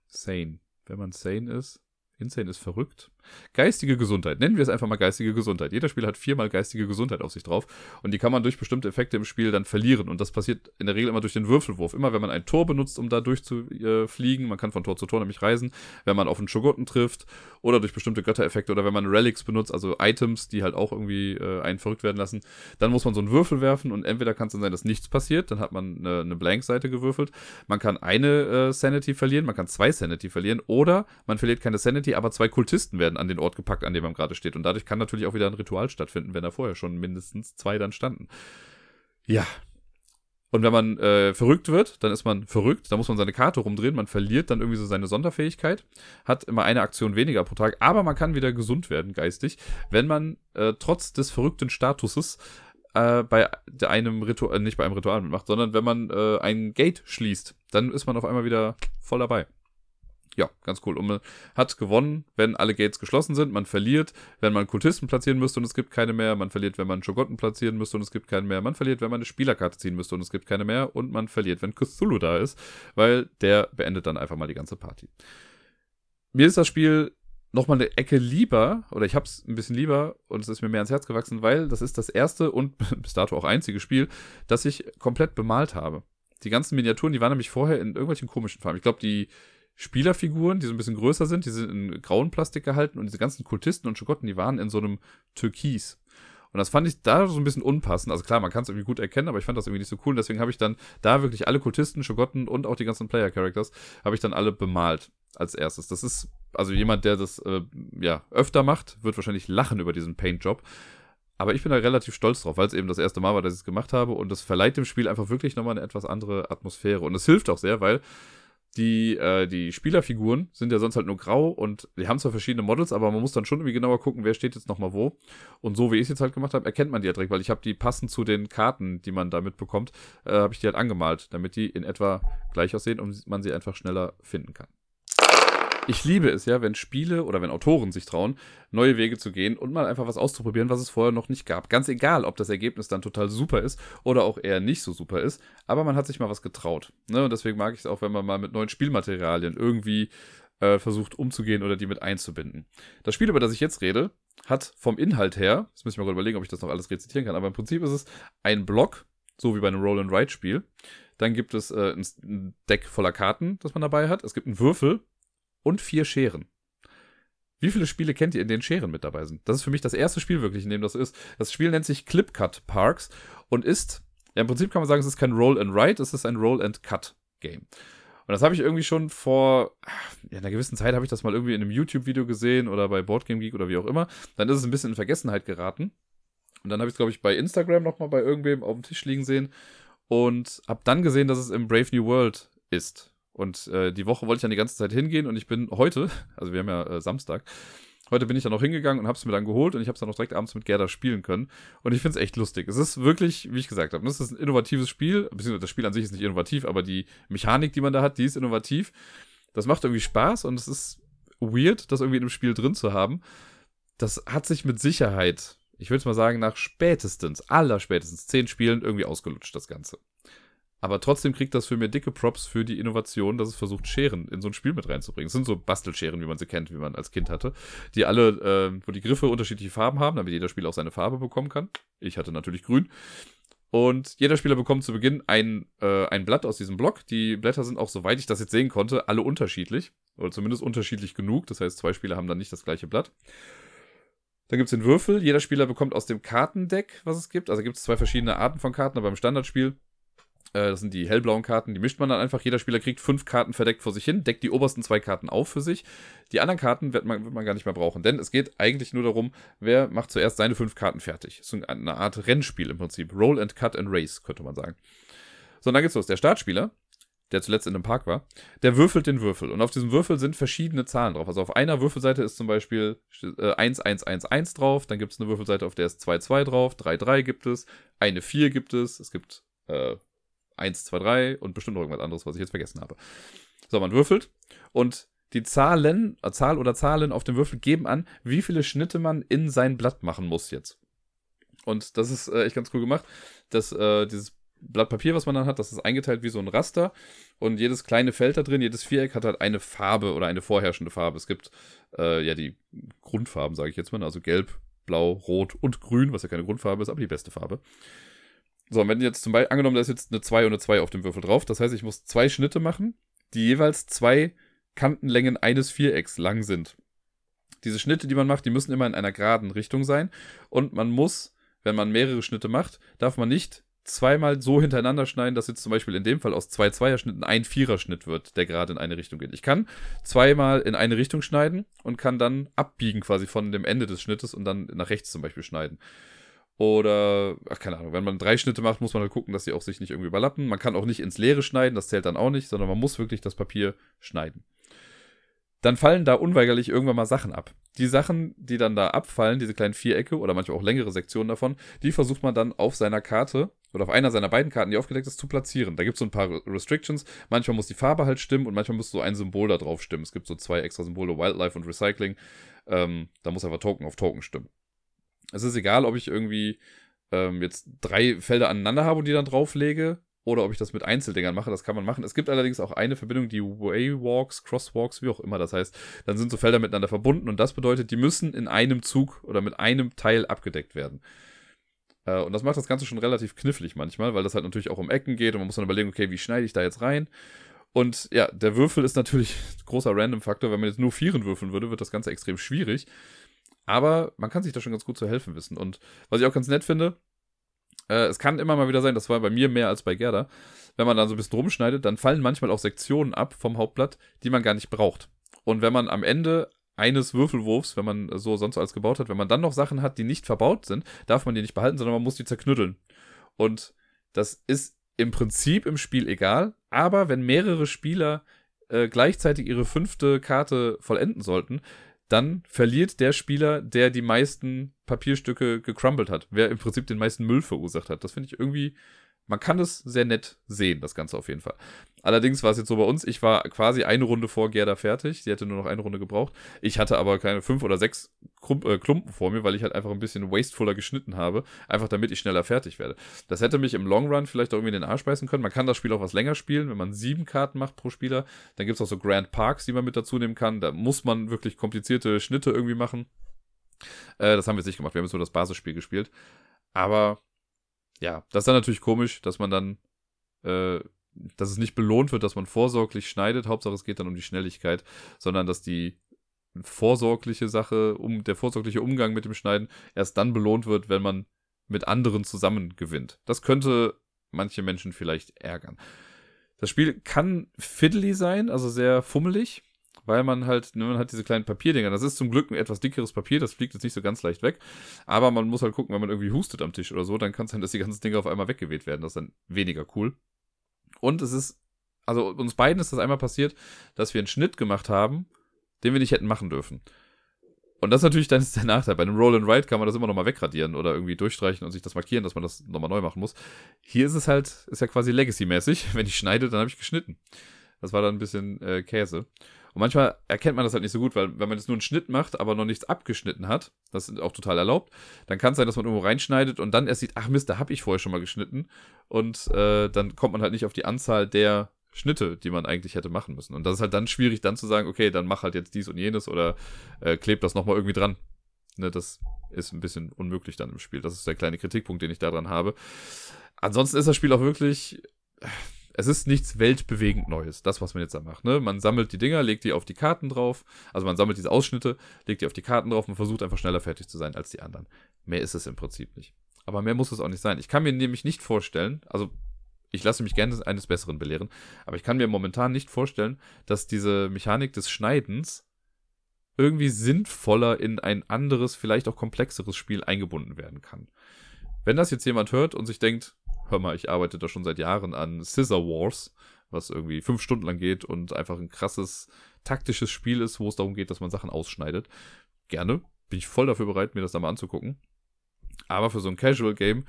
S1: Sane. Wenn man sane ist. Insane ist verrückt. Geistige Gesundheit. Nennen wir es einfach mal geistige Gesundheit. Jeder Spieler hat viermal geistige Gesundheit auf sich drauf. Und die kann man durch bestimmte Effekte im Spiel dann verlieren. Und das passiert in der Regel immer durch den Würfelwurf. Immer wenn man ein Tor benutzt, um da durchzufliegen. Man kann von Tor zu Tor nämlich reisen. Wenn man auf einen Schogotten trifft. Oder durch bestimmte Göttereffekte. Oder wenn man Relics benutzt, also Items, die halt auch irgendwie äh, einen verrückt werden lassen. Dann muss man so einen Würfel werfen. Und entweder kann es dann sein, dass nichts passiert. Dann hat man eine, eine Blank-Seite gewürfelt. Man kann eine äh, Sanity verlieren. Man kann zwei Sanity verlieren. Oder man verliert keine Sanity, aber zwei Kultisten werden an den Ort gepackt, an dem man gerade steht. Und dadurch kann natürlich auch wieder ein Ritual stattfinden, wenn da vorher schon mindestens zwei dann standen. Ja. Und wenn man äh, verrückt wird, dann ist man verrückt, da muss man seine Karte rumdrehen, man verliert dann irgendwie so seine Sonderfähigkeit, hat immer eine Aktion weniger pro Tag, aber man kann wieder gesund werden geistig, wenn man äh, trotz des verrückten Statuses äh, bei einem Ritual, äh, nicht bei einem Ritual mitmacht, sondern wenn man äh, ein Gate schließt, dann ist man auf einmal wieder voll dabei ja, ganz cool. Und man hat gewonnen, wenn alle Gates geschlossen sind. Man verliert, wenn man Kultisten platzieren müsste und es gibt keine mehr. Man verliert, wenn man Schogotten platzieren müsste und es gibt keine mehr. Man verliert, wenn man eine Spielerkarte ziehen müsste und es gibt keine mehr. Und man verliert, wenn Cthulhu da ist, weil der beendet dann einfach mal die ganze Party. Mir ist das Spiel nochmal eine Ecke lieber, oder ich hab's ein bisschen lieber und es ist mir mehr ans Herz gewachsen, weil das ist das erste und bis dato auch einzige Spiel, das ich komplett bemalt habe. Die ganzen Miniaturen, die waren nämlich vorher in irgendwelchen komischen Farben. Ich glaube, die Spielerfiguren, die so ein bisschen größer sind, die sind in grauen Plastik gehalten und diese ganzen Kultisten und Schogotten, die waren in so einem Türkis. Und das fand ich da so ein bisschen unpassend. Also klar, man kann es irgendwie gut erkennen, aber ich fand das irgendwie nicht so cool. Und deswegen habe ich dann da wirklich alle Kultisten, Schogotten und auch die ganzen Player-Characters, habe ich dann alle bemalt als erstes. Das ist, also jemand, der das äh, ja öfter macht, wird wahrscheinlich lachen über diesen Paint-Job. Aber ich bin da relativ stolz drauf, weil es eben das erste Mal war, dass ich es gemacht habe. Und das verleiht dem Spiel einfach wirklich nochmal eine etwas andere Atmosphäre. Und es hilft auch sehr, weil die, äh, die Spielerfiguren sind ja sonst halt nur grau und die haben zwar verschiedene Models, aber man muss dann schon irgendwie genauer gucken, wer steht jetzt nochmal wo. Und so wie ich es jetzt halt gemacht habe, erkennt man die ja direkt, weil ich habe die passend zu den Karten, die man da mitbekommt, äh, habe ich die halt angemalt, damit die in etwa gleich aussehen und man sie einfach schneller finden kann. Ich liebe es ja, wenn Spiele oder wenn Autoren sich trauen, neue Wege zu gehen und mal einfach was auszuprobieren, was es vorher noch nicht gab. Ganz egal, ob das Ergebnis dann total super ist oder auch eher nicht so super ist, aber man hat sich mal was getraut. Ne? Und deswegen mag ich es auch, wenn man mal mit neuen Spielmaterialien irgendwie äh, versucht umzugehen oder die mit einzubinden. Das Spiel, über das ich jetzt rede, hat vom Inhalt her, jetzt muss ich mal überlegen, ob ich das noch alles rezitieren kann, aber im Prinzip ist es ein Block, so wie bei einem Roll-and-Ride-Spiel. Dann gibt es äh, ein Deck voller Karten, das man dabei hat. Es gibt einen Würfel, und vier Scheren. Wie viele Spiele kennt ihr, in denen Scheren mit dabei sind? Das ist für mich das erste Spiel wirklich, in dem das ist. Das Spiel nennt sich Clip Cut Parks und ist, ja, im Prinzip kann man sagen, es ist kein Roll and Write, es ist ein Roll and Cut Game. Und das habe ich irgendwie schon vor ja, einer gewissen Zeit habe ich das mal irgendwie in einem YouTube-Video gesehen oder bei Boardgame Geek oder wie auch immer. Dann ist es ein bisschen in Vergessenheit geraten. Und dann habe ich es, glaube ich, bei Instagram nochmal bei irgendwem auf dem Tisch liegen sehen und habe dann gesehen, dass es im Brave New World ist. Und äh, die Woche wollte ich dann die ganze Zeit hingehen und ich bin heute, also wir haben ja äh, Samstag, heute bin ich dann noch hingegangen und habe es mir dann geholt und ich habe es dann auch direkt abends mit Gerda spielen können. Und ich finde es echt lustig. Es ist wirklich, wie ich gesagt habe, es ist ein innovatives Spiel, beziehungsweise das Spiel an sich ist nicht innovativ, aber die Mechanik, die man da hat, die ist innovativ. Das macht irgendwie Spaß und es ist weird, das irgendwie in einem Spiel drin zu haben. Das hat sich mit Sicherheit, ich würde mal sagen, nach spätestens, aller spätestens zehn Spielen irgendwie ausgelutscht, das Ganze. Aber trotzdem kriegt das für mir dicke Props für die Innovation, dass es versucht, Scheren in so ein Spiel mit reinzubringen. Es sind so Bastelscheren, wie man sie kennt, wie man als Kind hatte, die alle, äh, wo die Griffe unterschiedliche Farben haben, damit jeder Spieler auch seine Farbe bekommen kann. Ich hatte natürlich grün. Und jeder Spieler bekommt zu Beginn ein, äh, ein Blatt aus diesem Block. Die Blätter sind auch, soweit ich das jetzt sehen konnte, alle unterschiedlich. Oder zumindest unterschiedlich genug. Das heißt, zwei Spieler haben dann nicht das gleiche Blatt. Dann gibt es den Würfel. Jeder Spieler bekommt aus dem Kartendeck, was es gibt. Also gibt es zwei verschiedene Arten von Karten, aber im Standardspiel das sind die hellblauen Karten, die mischt man dann einfach. Jeder Spieler kriegt fünf Karten verdeckt vor sich hin, deckt die obersten zwei Karten auf für sich. Die anderen Karten wird man, wird man gar nicht mehr brauchen, denn es geht eigentlich nur darum, wer macht zuerst seine fünf Karten fertig. Das ist eine Art Rennspiel im Prinzip. Roll and Cut and Race, könnte man sagen. So, und dann geht's los. Der Startspieler der zuletzt in einem Park war, der würfelt den Würfel. Und auf diesem Würfel sind verschiedene Zahlen drauf. Also auf einer Würfelseite ist zum Beispiel äh, 1, 1, 1, 1 drauf. Dann gibt es eine Würfelseite, auf der ist 2, 2 drauf. 3, 3 gibt es. Eine 4 gibt es. Es gibt äh, 1, 2, 3 und bestimmt noch irgendwas anderes, was ich jetzt vergessen habe. So, man würfelt. Und die Zahlen, äh, Zahl oder Zahlen auf dem Würfel geben an, wie viele Schnitte man in sein Blatt machen muss jetzt. Und das ist äh, echt ganz cool gemacht. Das, äh, dieses Blatt Papier, was man dann hat, das ist eingeteilt wie so ein Raster. Und jedes kleine Feld da drin, jedes Viereck hat halt eine Farbe oder eine vorherrschende Farbe. Es gibt äh, ja die Grundfarben, sage ich jetzt mal, also gelb, blau, rot und grün, was ja keine Grundfarbe ist, aber die beste Farbe. So, und wenn jetzt zum Beispiel, angenommen, da ist jetzt eine 2 und eine 2 auf dem Würfel drauf, das heißt, ich muss zwei Schnitte machen, die jeweils zwei Kantenlängen eines Vierecks lang sind. Diese Schnitte, die man macht, die müssen immer in einer geraden Richtung sein und man muss, wenn man mehrere Schnitte macht, darf man nicht zweimal so hintereinander schneiden, dass jetzt zum Beispiel in dem Fall aus zwei Zweierschnitten ein Viererschnitt wird, der gerade in eine Richtung geht. Ich kann zweimal in eine Richtung schneiden und kann dann abbiegen quasi von dem Ende des Schnittes und dann nach rechts zum Beispiel schneiden. Oder, ach, keine Ahnung, wenn man drei Schnitte macht, muss man halt gucken, dass sie auch sich nicht irgendwie überlappen. Man kann auch nicht ins Leere schneiden, das zählt dann auch nicht, sondern man muss wirklich das Papier schneiden dann fallen da unweigerlich irgendwann mal Sachen ab. Die Sachen, die dann da abfallen, diese kleinen Vierecke oder manchmal auch längere Sektionen davon, die versucht man dann auf seiner Karte oder auf einer seiner beiden Karten, die aufgedeckt ist, zu platzieren. Da gibt es so ein paar Restrictions. Manchmal muss die Farbe halt stimmen und manchmal muss so ein Symbol da drauf stimmen. Es gibt so zwei extra Symbole, Wildlife und Recycling. Ähm, da muss einfach Token auf Token stimmen. Es ist egal, ob ich irgendwie ähm, jetzt drei Felder aneinander habe und die dann drauflege oder ob ich das mit Einzeldingern mache, das kann man machen. Es gibt allerdings auch eine Verbindung, die Waywalks, Crosswalks, wie auch immer das heißt. Dann sind so Felder miteinander verbunden und das bedeutet, die müssen in einem Zug oder mit einem Teil abgedeckt werden. Äh, und das macht das Ganze schon relativ knifflig manchmal, weil das halt natürlich auch um Ecken geht und man muss dann überlegen, okay, wie schneide ich da jetzt rein? Und ja, der Würfel ist natürlich ein großer Random-Faktor. Wenn man jetzt nur Vieren würfeln würde, wird das Ganze extrem schwierig. Aber man kann sich da schon ganz gut zu helfen wissen. Und was ich auch ganz nett finde, äh, es kann immer mal wieder sein, das war bei mir mehr als bei Gerda, wenn man dann so ein bisschen rumschneidet, dann fallen manchmal auch Sektionen ab vom Hauptblatt, die man gar nicht braucht. Und wenn man am Ende eines Würfelwurfs, wenn man so sonst alles gebaut hat, wenn man dann noch Sachen hat, die nicht verbaut sind, darf man die nicht behalten, sondern man muss die zerknütteln. Und das ist im Prinzip im Spiel egal, aber wenn mehrere Spieler äh, gleichzeitig ihre fünfte Karte vollenden sollten, dann verliert der Spieler, der die meisten Papierstücke gecrumbled hat, wer im Prinzip den meisten Müll verursacht hat. Das finde ich irgendwie man kann es sehr nett sehen, das Ganze auf jeden Fall. Allerdings war es jetzt so bei uns, ich war quasi eine Runde vor Gerda fertig. Sie hätte nur noch eine Runde gebraucht. Ich hatte aber keine fünf oder sechs äh, Klumpen vor mir, weil ich halt einfach ein bisschen wastefuller geschnitten habe. Einfach damit ich schneller fertig werde. Das hätte mich im Long Run vielleicht auch irgendwie in den Arsch beißen können. Man kann das Spiel auch was länger spielen. Wenn man sieben Karten macht pro Spieler, dann gibt es auch so Grand Parks, die man mit dazu nehmen kann. Da muss man wirklich komplizierte Schnitte irgendwie machen. Äh, das haben wir jetzt nicht gemacht. Wir haben jetzt nur das Basisspiel gespielt. Aber ja, das ist dann natürlich komisch, dass man dann, äh, dass es nicht belohnt wird, dass man vorsorglich schneidet. Hauptsache es geht dann um die Schnelligkeit, sondern dass die vorsorgliche Sache, um der vorsorgliche Umgang mit dem Schneiden erst dann belohnt wird, wenn man mit anderen zusammen gewinnt. Das könnte manche Menschen vielleicht ärgern. Das Spiel kann fiddly sein, also sehr fummelig weil man halt, ne, man hat diese kleinen Papierdinger. Das ist zum Glück ein etwas dickeres Papier, das fliegt jetzt nicht so ganz leicht weg. Aber man muss halt gucken, wenn man irgendwie hustet am Tisch oder so, dann kann es sein, dass die ganzen Dinge auf einmal weggeweht werden. Das ist dann weniger cool. Und es ist, also uns beiden ist das einmal passiert, dass wir einen Schnitt gemacht haben, den wir nicht hätten machen dürfen. Und das ist natürlich dann ist der Nachteil. Bei einem Roll and Write kann man das immer nochmal wegradieren oder irgendwie durchstreichen und sich das markieren, dass man das nochmal neu machen muss. Hier ist es halt, ist ja quasi Legacy-mäßig. Wenn ich schneide, dann habe ich geschnitten. Das war dann ein bisschen äh, Käse. Und manchmal erkennt man das halt nicht so gut, weil wenn man jetzt nur einen Schnitt macht, aber noch nichts abgeschnitten hat, das ist auch total erlaubt, dann kann es sein, dass man irgendwo reinschneidet und dann erst sieht, ach Mist, da habe ich vorher schon mal geschnitten. Und äh, dann kommt man halt nicht auf die Anzahl der Schnitte, die man eigentlich hätte machen müssen. Und das ist halt dann schwierig, dann zu sagen, okay, dann mach halt jetzt dies und jenes oder äh, kleb das nochmal irgendwie dran. Ne, das ist ein bisschen unmöglich dann im Spiel. Das ist der kleine Kritikpunkt, den ich daran habe. Ansonsten ist das Spiel auch wirklich es ist nichts weltbewegend Neues, das, was man jetzt da macht. Ne? Man sammelt die Dinger, legt die auf die Karten drauf, also man sammelt diese Ausschnitte, legt die auf die Karten drauf und versucht einfach schneller fertig zu sein als die anderen. Mehr ist es im Prinzip nicht. Aber mehr muss es auch nicht sein. Ich kann mir nämlich nicht vorstellen, also ich lasse mich gerne eines Besseren belehren, aber ich kann mir momentan nicht vorstellen, dass diese Mechanik des Schneidens irgendwie sinnvoller in ein anderes, vielleicht auch komplexeres Spiel eingebunden werden kann. Wenn das jetzt jemand hört und sich denkt, hör mal, ich arbeite da schon seit Jahren an Scissor Wars, was irgendwie fünf Stunden lang geht und einfach ein krasses taktisches Spiel ist, wo es darum geht, dass man Sachen ausschneidet. Gerne. Bin ich voll dafür bereit, mir das da mal anzugucken. Aber für so ein Casual Game,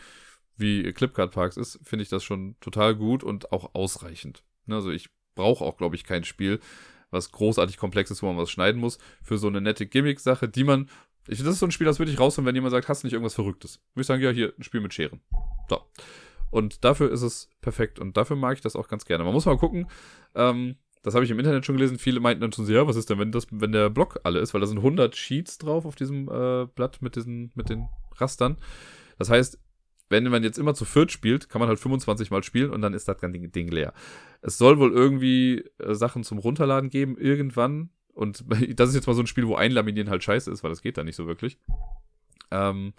S1: wie Clipcard Parks ist, finde ich das schon total gut und auch ausreichend. Ne, also ich brauche auch, glaube ich, kein Spiel, was großartig komplex ist, wo man was schneiden muss. Für so eine nette Gimmick-Sache, die man. Ich das ist so ein Spiel, das würde ich rausholen, wenn jemand sagt, hast du nicht irgendwas Verrücktes? Würde ich sagen, ja, hier, ein Spiel mit Scheren. So. Und dafür ist es perfekt. Und dafür mag ich das auch ganz gerne. Man muss mal gucken, ähm, das habe ich im Internet schon gelesen. Viele meinten dann schon so, ja, was ist denn, wenn das, wenn der Block alle ist? Weil da sind 100 Sheets drauf auf diesem äh, Blatt mit diesen, mit den Rastern. Das heißt, wenn man jetzt immer zu viert spielt, kann man halt 25 Mal spielen und dann ist das ganze Ding leer. Es soll wohl irgendwie äh, Sachen zum Runterladen geben, irgendwann. Und das ist jetzt mal so ein Spiel, wo Einlaminieren halt scheiße ist, weil das geht da nicht so wirklich. Ähm,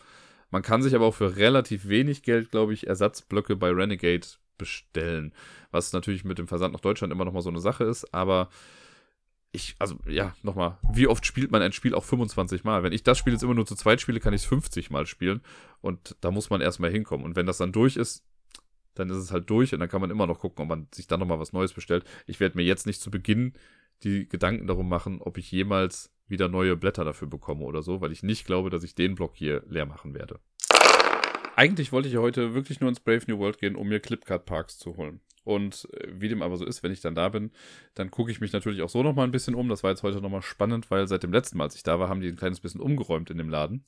S1: man kann sich aber auch für relativ wenig Geld, glaube ich, Ersatzblöcke bei Renegade bestellen. Was natürlich mit dem Versand nach Deutschland immer nochmal so eine Sache ist, aber ich, also ja, nochmal, wie oft spielt man ein Spiel auch 25 Mal? Wenn ich das Spiel jetzt immer nur zu zweit spiele, kann ich es 50 Mal spielen und da muss man erstmal hinkommen. Und wenn das dann durch ist, dann ist es halt durch und dann kann man immer noch gucken, ob man sich dann nochmal was Neues bestellt. Ich werde mir jetzt nicht zu Beginn die Gedanken darum machen, ob ich jemals wieder neue Blätter dafür bekomme oder so, weil ich nicht glaube, dass ich den Block hier leer machen werde. Eigentlich wollte ich heute wirklich nur ins Brave New World gehen, um mir Clipcard Parks zu holen. Und äh, wie dem aber so ist, wenn ich dann da bin, dann gucke ich mich natürlich auch so nochmal ein bisschen um. Das war jetzt heute nochmal spannend, weil seit dem letzten Mal, als ich da war, haben die ein kleines bisschen umgeräumt in dem Laden.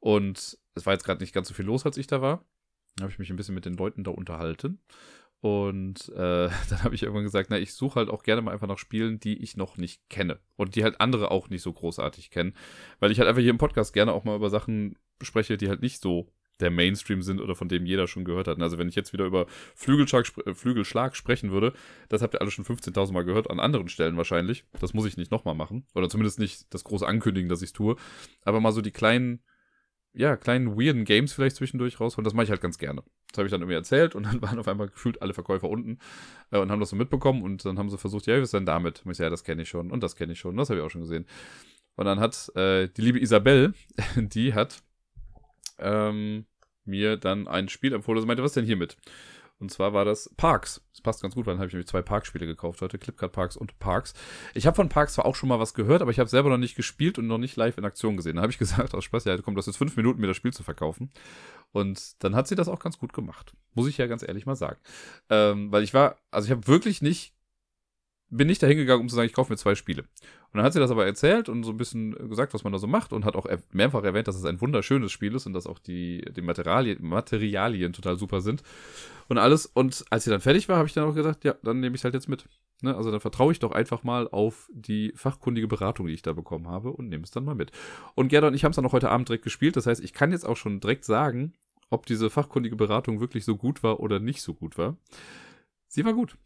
S1: Und es war jetzt gerade nicht ganz so viel los, als ich da war. Da habe ich mich ein bisschen mit den Leuten da unterhalten. Und äh, dann habe ich irgendwann gesagt, na, ich suche halt auch gerne mal einfach nach Spielen, die ich noch nicht kenne. Und die halt andere auch nicht so großartig kennen. Weil ich halt einfach hier im Podcast gerne auch mal über Sachen spreche, die halt nicht so der Mainstream sind oder von dem jeder schon gehört hat. Also wenn ich jetzt wieder über Flügelschlag, äh, Flügelschlag sprechen würde, das habt ihr alle schon 15.000 Mal gehört, an anderen Stellen wahrscheinlich. Das muss ich nicht nochmal machen. Oder zumindest nicht das große Ankündigen, dass ich es tue. Aber mal so die kleinen, ja, kleinen weirden Games vielleicht zwischendurch rausholen, das mache ich halt ganz gerne. Das habe ich dann irgendwie erzählt und dann waren auf einmal gefühlt alle Verkäufer unten äh, und haben das so mitbekommen und dann haben sie versucht, ja, was ist denn damit? Und ich so, ja, das kenne ich schon und das kenne ich schon, das habe ich auch schon gesehen. Und dann hat äh, die liebe Isabel, die hat ähm, mir dann ein Spiel empfohlen und meinte, was denn hier mit? Und zwar war das Parks. Das passt ganz gut, weil dann habe ich nämlich zwei Parkspiele gekauft heute, Clipcard Parks und Parks. Ich habe von Parks zwar auch schon mal was gehört, aber ich habe selber noch nicht gespielt und noch nicht live in Aktion gesehen. Da habe ich gesagt, aus Spaß, ja, komm, das ist fünf Minuten, mir das Spiel zu verkaufen. Und dann hat sie das auch ganz gut gemacht. Muss ich ja ganz ehrlich mal sagen. Ähm, weil ich war, also ich habe wirklich nicht bin nicht dahin gegangen, um zu sagen, ich kaufe mir zwei Spiele. Und dann hat sie das aber erzählt und so ein bisschen gesagt, was man da so macht und hat auch mehrfach erwähnt, dass es ein wunderschönes Spiel ist und dass auch die, die Materialien, Materialien total super sind und alles. Und als sie dann fertig war, habe ich dann auch gesagt, ja, dann nehme ich halt jetzt mit. Ne? Also dann vertraue ich doch einfach mal auf die fachkundige Beratung, die ich da bekommen habe und nehme es dann mal mit. Und Gerda und ich haben es dann auch heute Abend direkt gespielt. Das heißt, ich kann jetzt auch schon direkt sagen, ob diese fachkundige Beratung wirklich so gut war oder nicht so gut war. Sie war gut.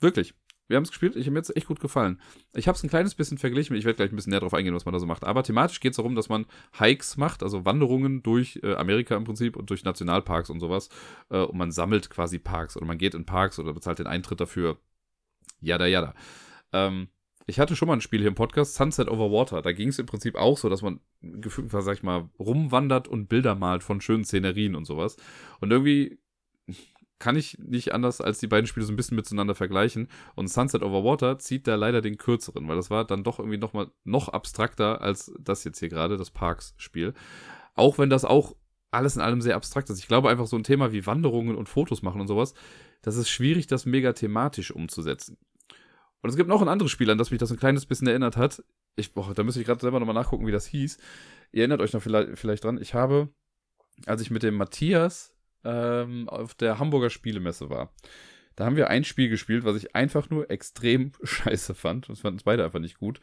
S1: Wirklich. Wir haben es gespielt, ich habe mir jetzt echt gut gefallen. Ich habe es ein kleines bisschen verglichen, ich werde gleich ein bisschen näher darauf eingehen, was man da so macht. Aber thematisch geht es darum, dass man Hikes macht, also Wanderungen durch äh, Amerika im Prinzip und durch Nationalparks und sowas. Äh, und man sammelt quasi Parks oder man geht in Parks oder bezahlt den Eintritt dafür. Jada, jada. Ähm, ich hatte schon mal ein Spiel hier im Podcast, Sunset Over Water. Da ging es im Prinzip auch so, dass man gefühlt, sag ich mal, rumwandert und Bilder malt von schönen Szenerien und sowas. Und irgendwie kann ich nicht anders als die beiden Spiele so ein bisschen miteinander vergleichen. Und Sunset Over Water zieht da leider den kürzeren, weil das war dann doch irgendwie noch mal noch abstrakter als das jetzt hier gerade, das Parks-Spiel. Auch wenn das auch alles in allem sehr abstrakt ist. Ich glaube einfach so ein Thema wie Wanderungen und Fotos machen und sowas, das ist schwierig, das mega thematisch umzusetzen. Und es gibt noch ein anderes Spiel, an das mich das ein kleines bisschen erinnert hat. Ich, boah, da müsste ich gerade selber nochmal nachgucken, wie das hieß. Ihr erinnert euch noch vielleicht, vielleicht dran. Ich habe, als ich mit dem Matthias ähm, auf der Hamburger Spielemesse war. Da haben wir ein Spiel gespielt, was ich einfach nur extrem scheiße fand. Das fanden uns beide einfach nicht gut.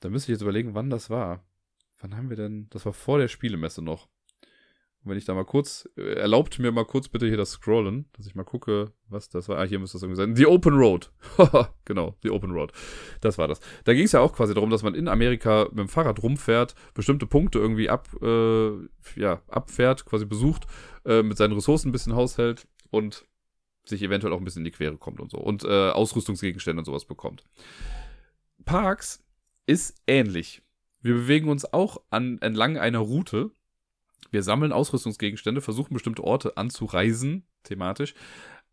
S1: Da müsste ich jetzt überlegen, wann das war. Wann haben wir denn? Das war vor der Spielemesse noch. Wenn ich da mal kurz, äh, erlaubt mir mal kurz bitte hier das Scrollen, dass ich mal gucke, was das war. Ah, hier müsste das irgendwie sein. The Open Road. genau, The Open Road. Das war das. Da ging es ja auch quasi darum, dass man in Amerika mit dem Fahrrad rumfährt, bestimmte Punkte irgendwie ab, äh, ja, abfährt, quasi besucht, äh, mit seinen Ressourcen ein bisschen haushält und sich eventuell auch ein bisschen in die Quere kommt und so. Und äh, Ausrüstungsgegenstände und sowas bekommt. Parks ist ähnlich. Wir bewegen uns auch an, entlang einer Route, wir sammeln Ausrüstungsgegenstände, versuchen bestimmte Orte anzureisen, thematisch.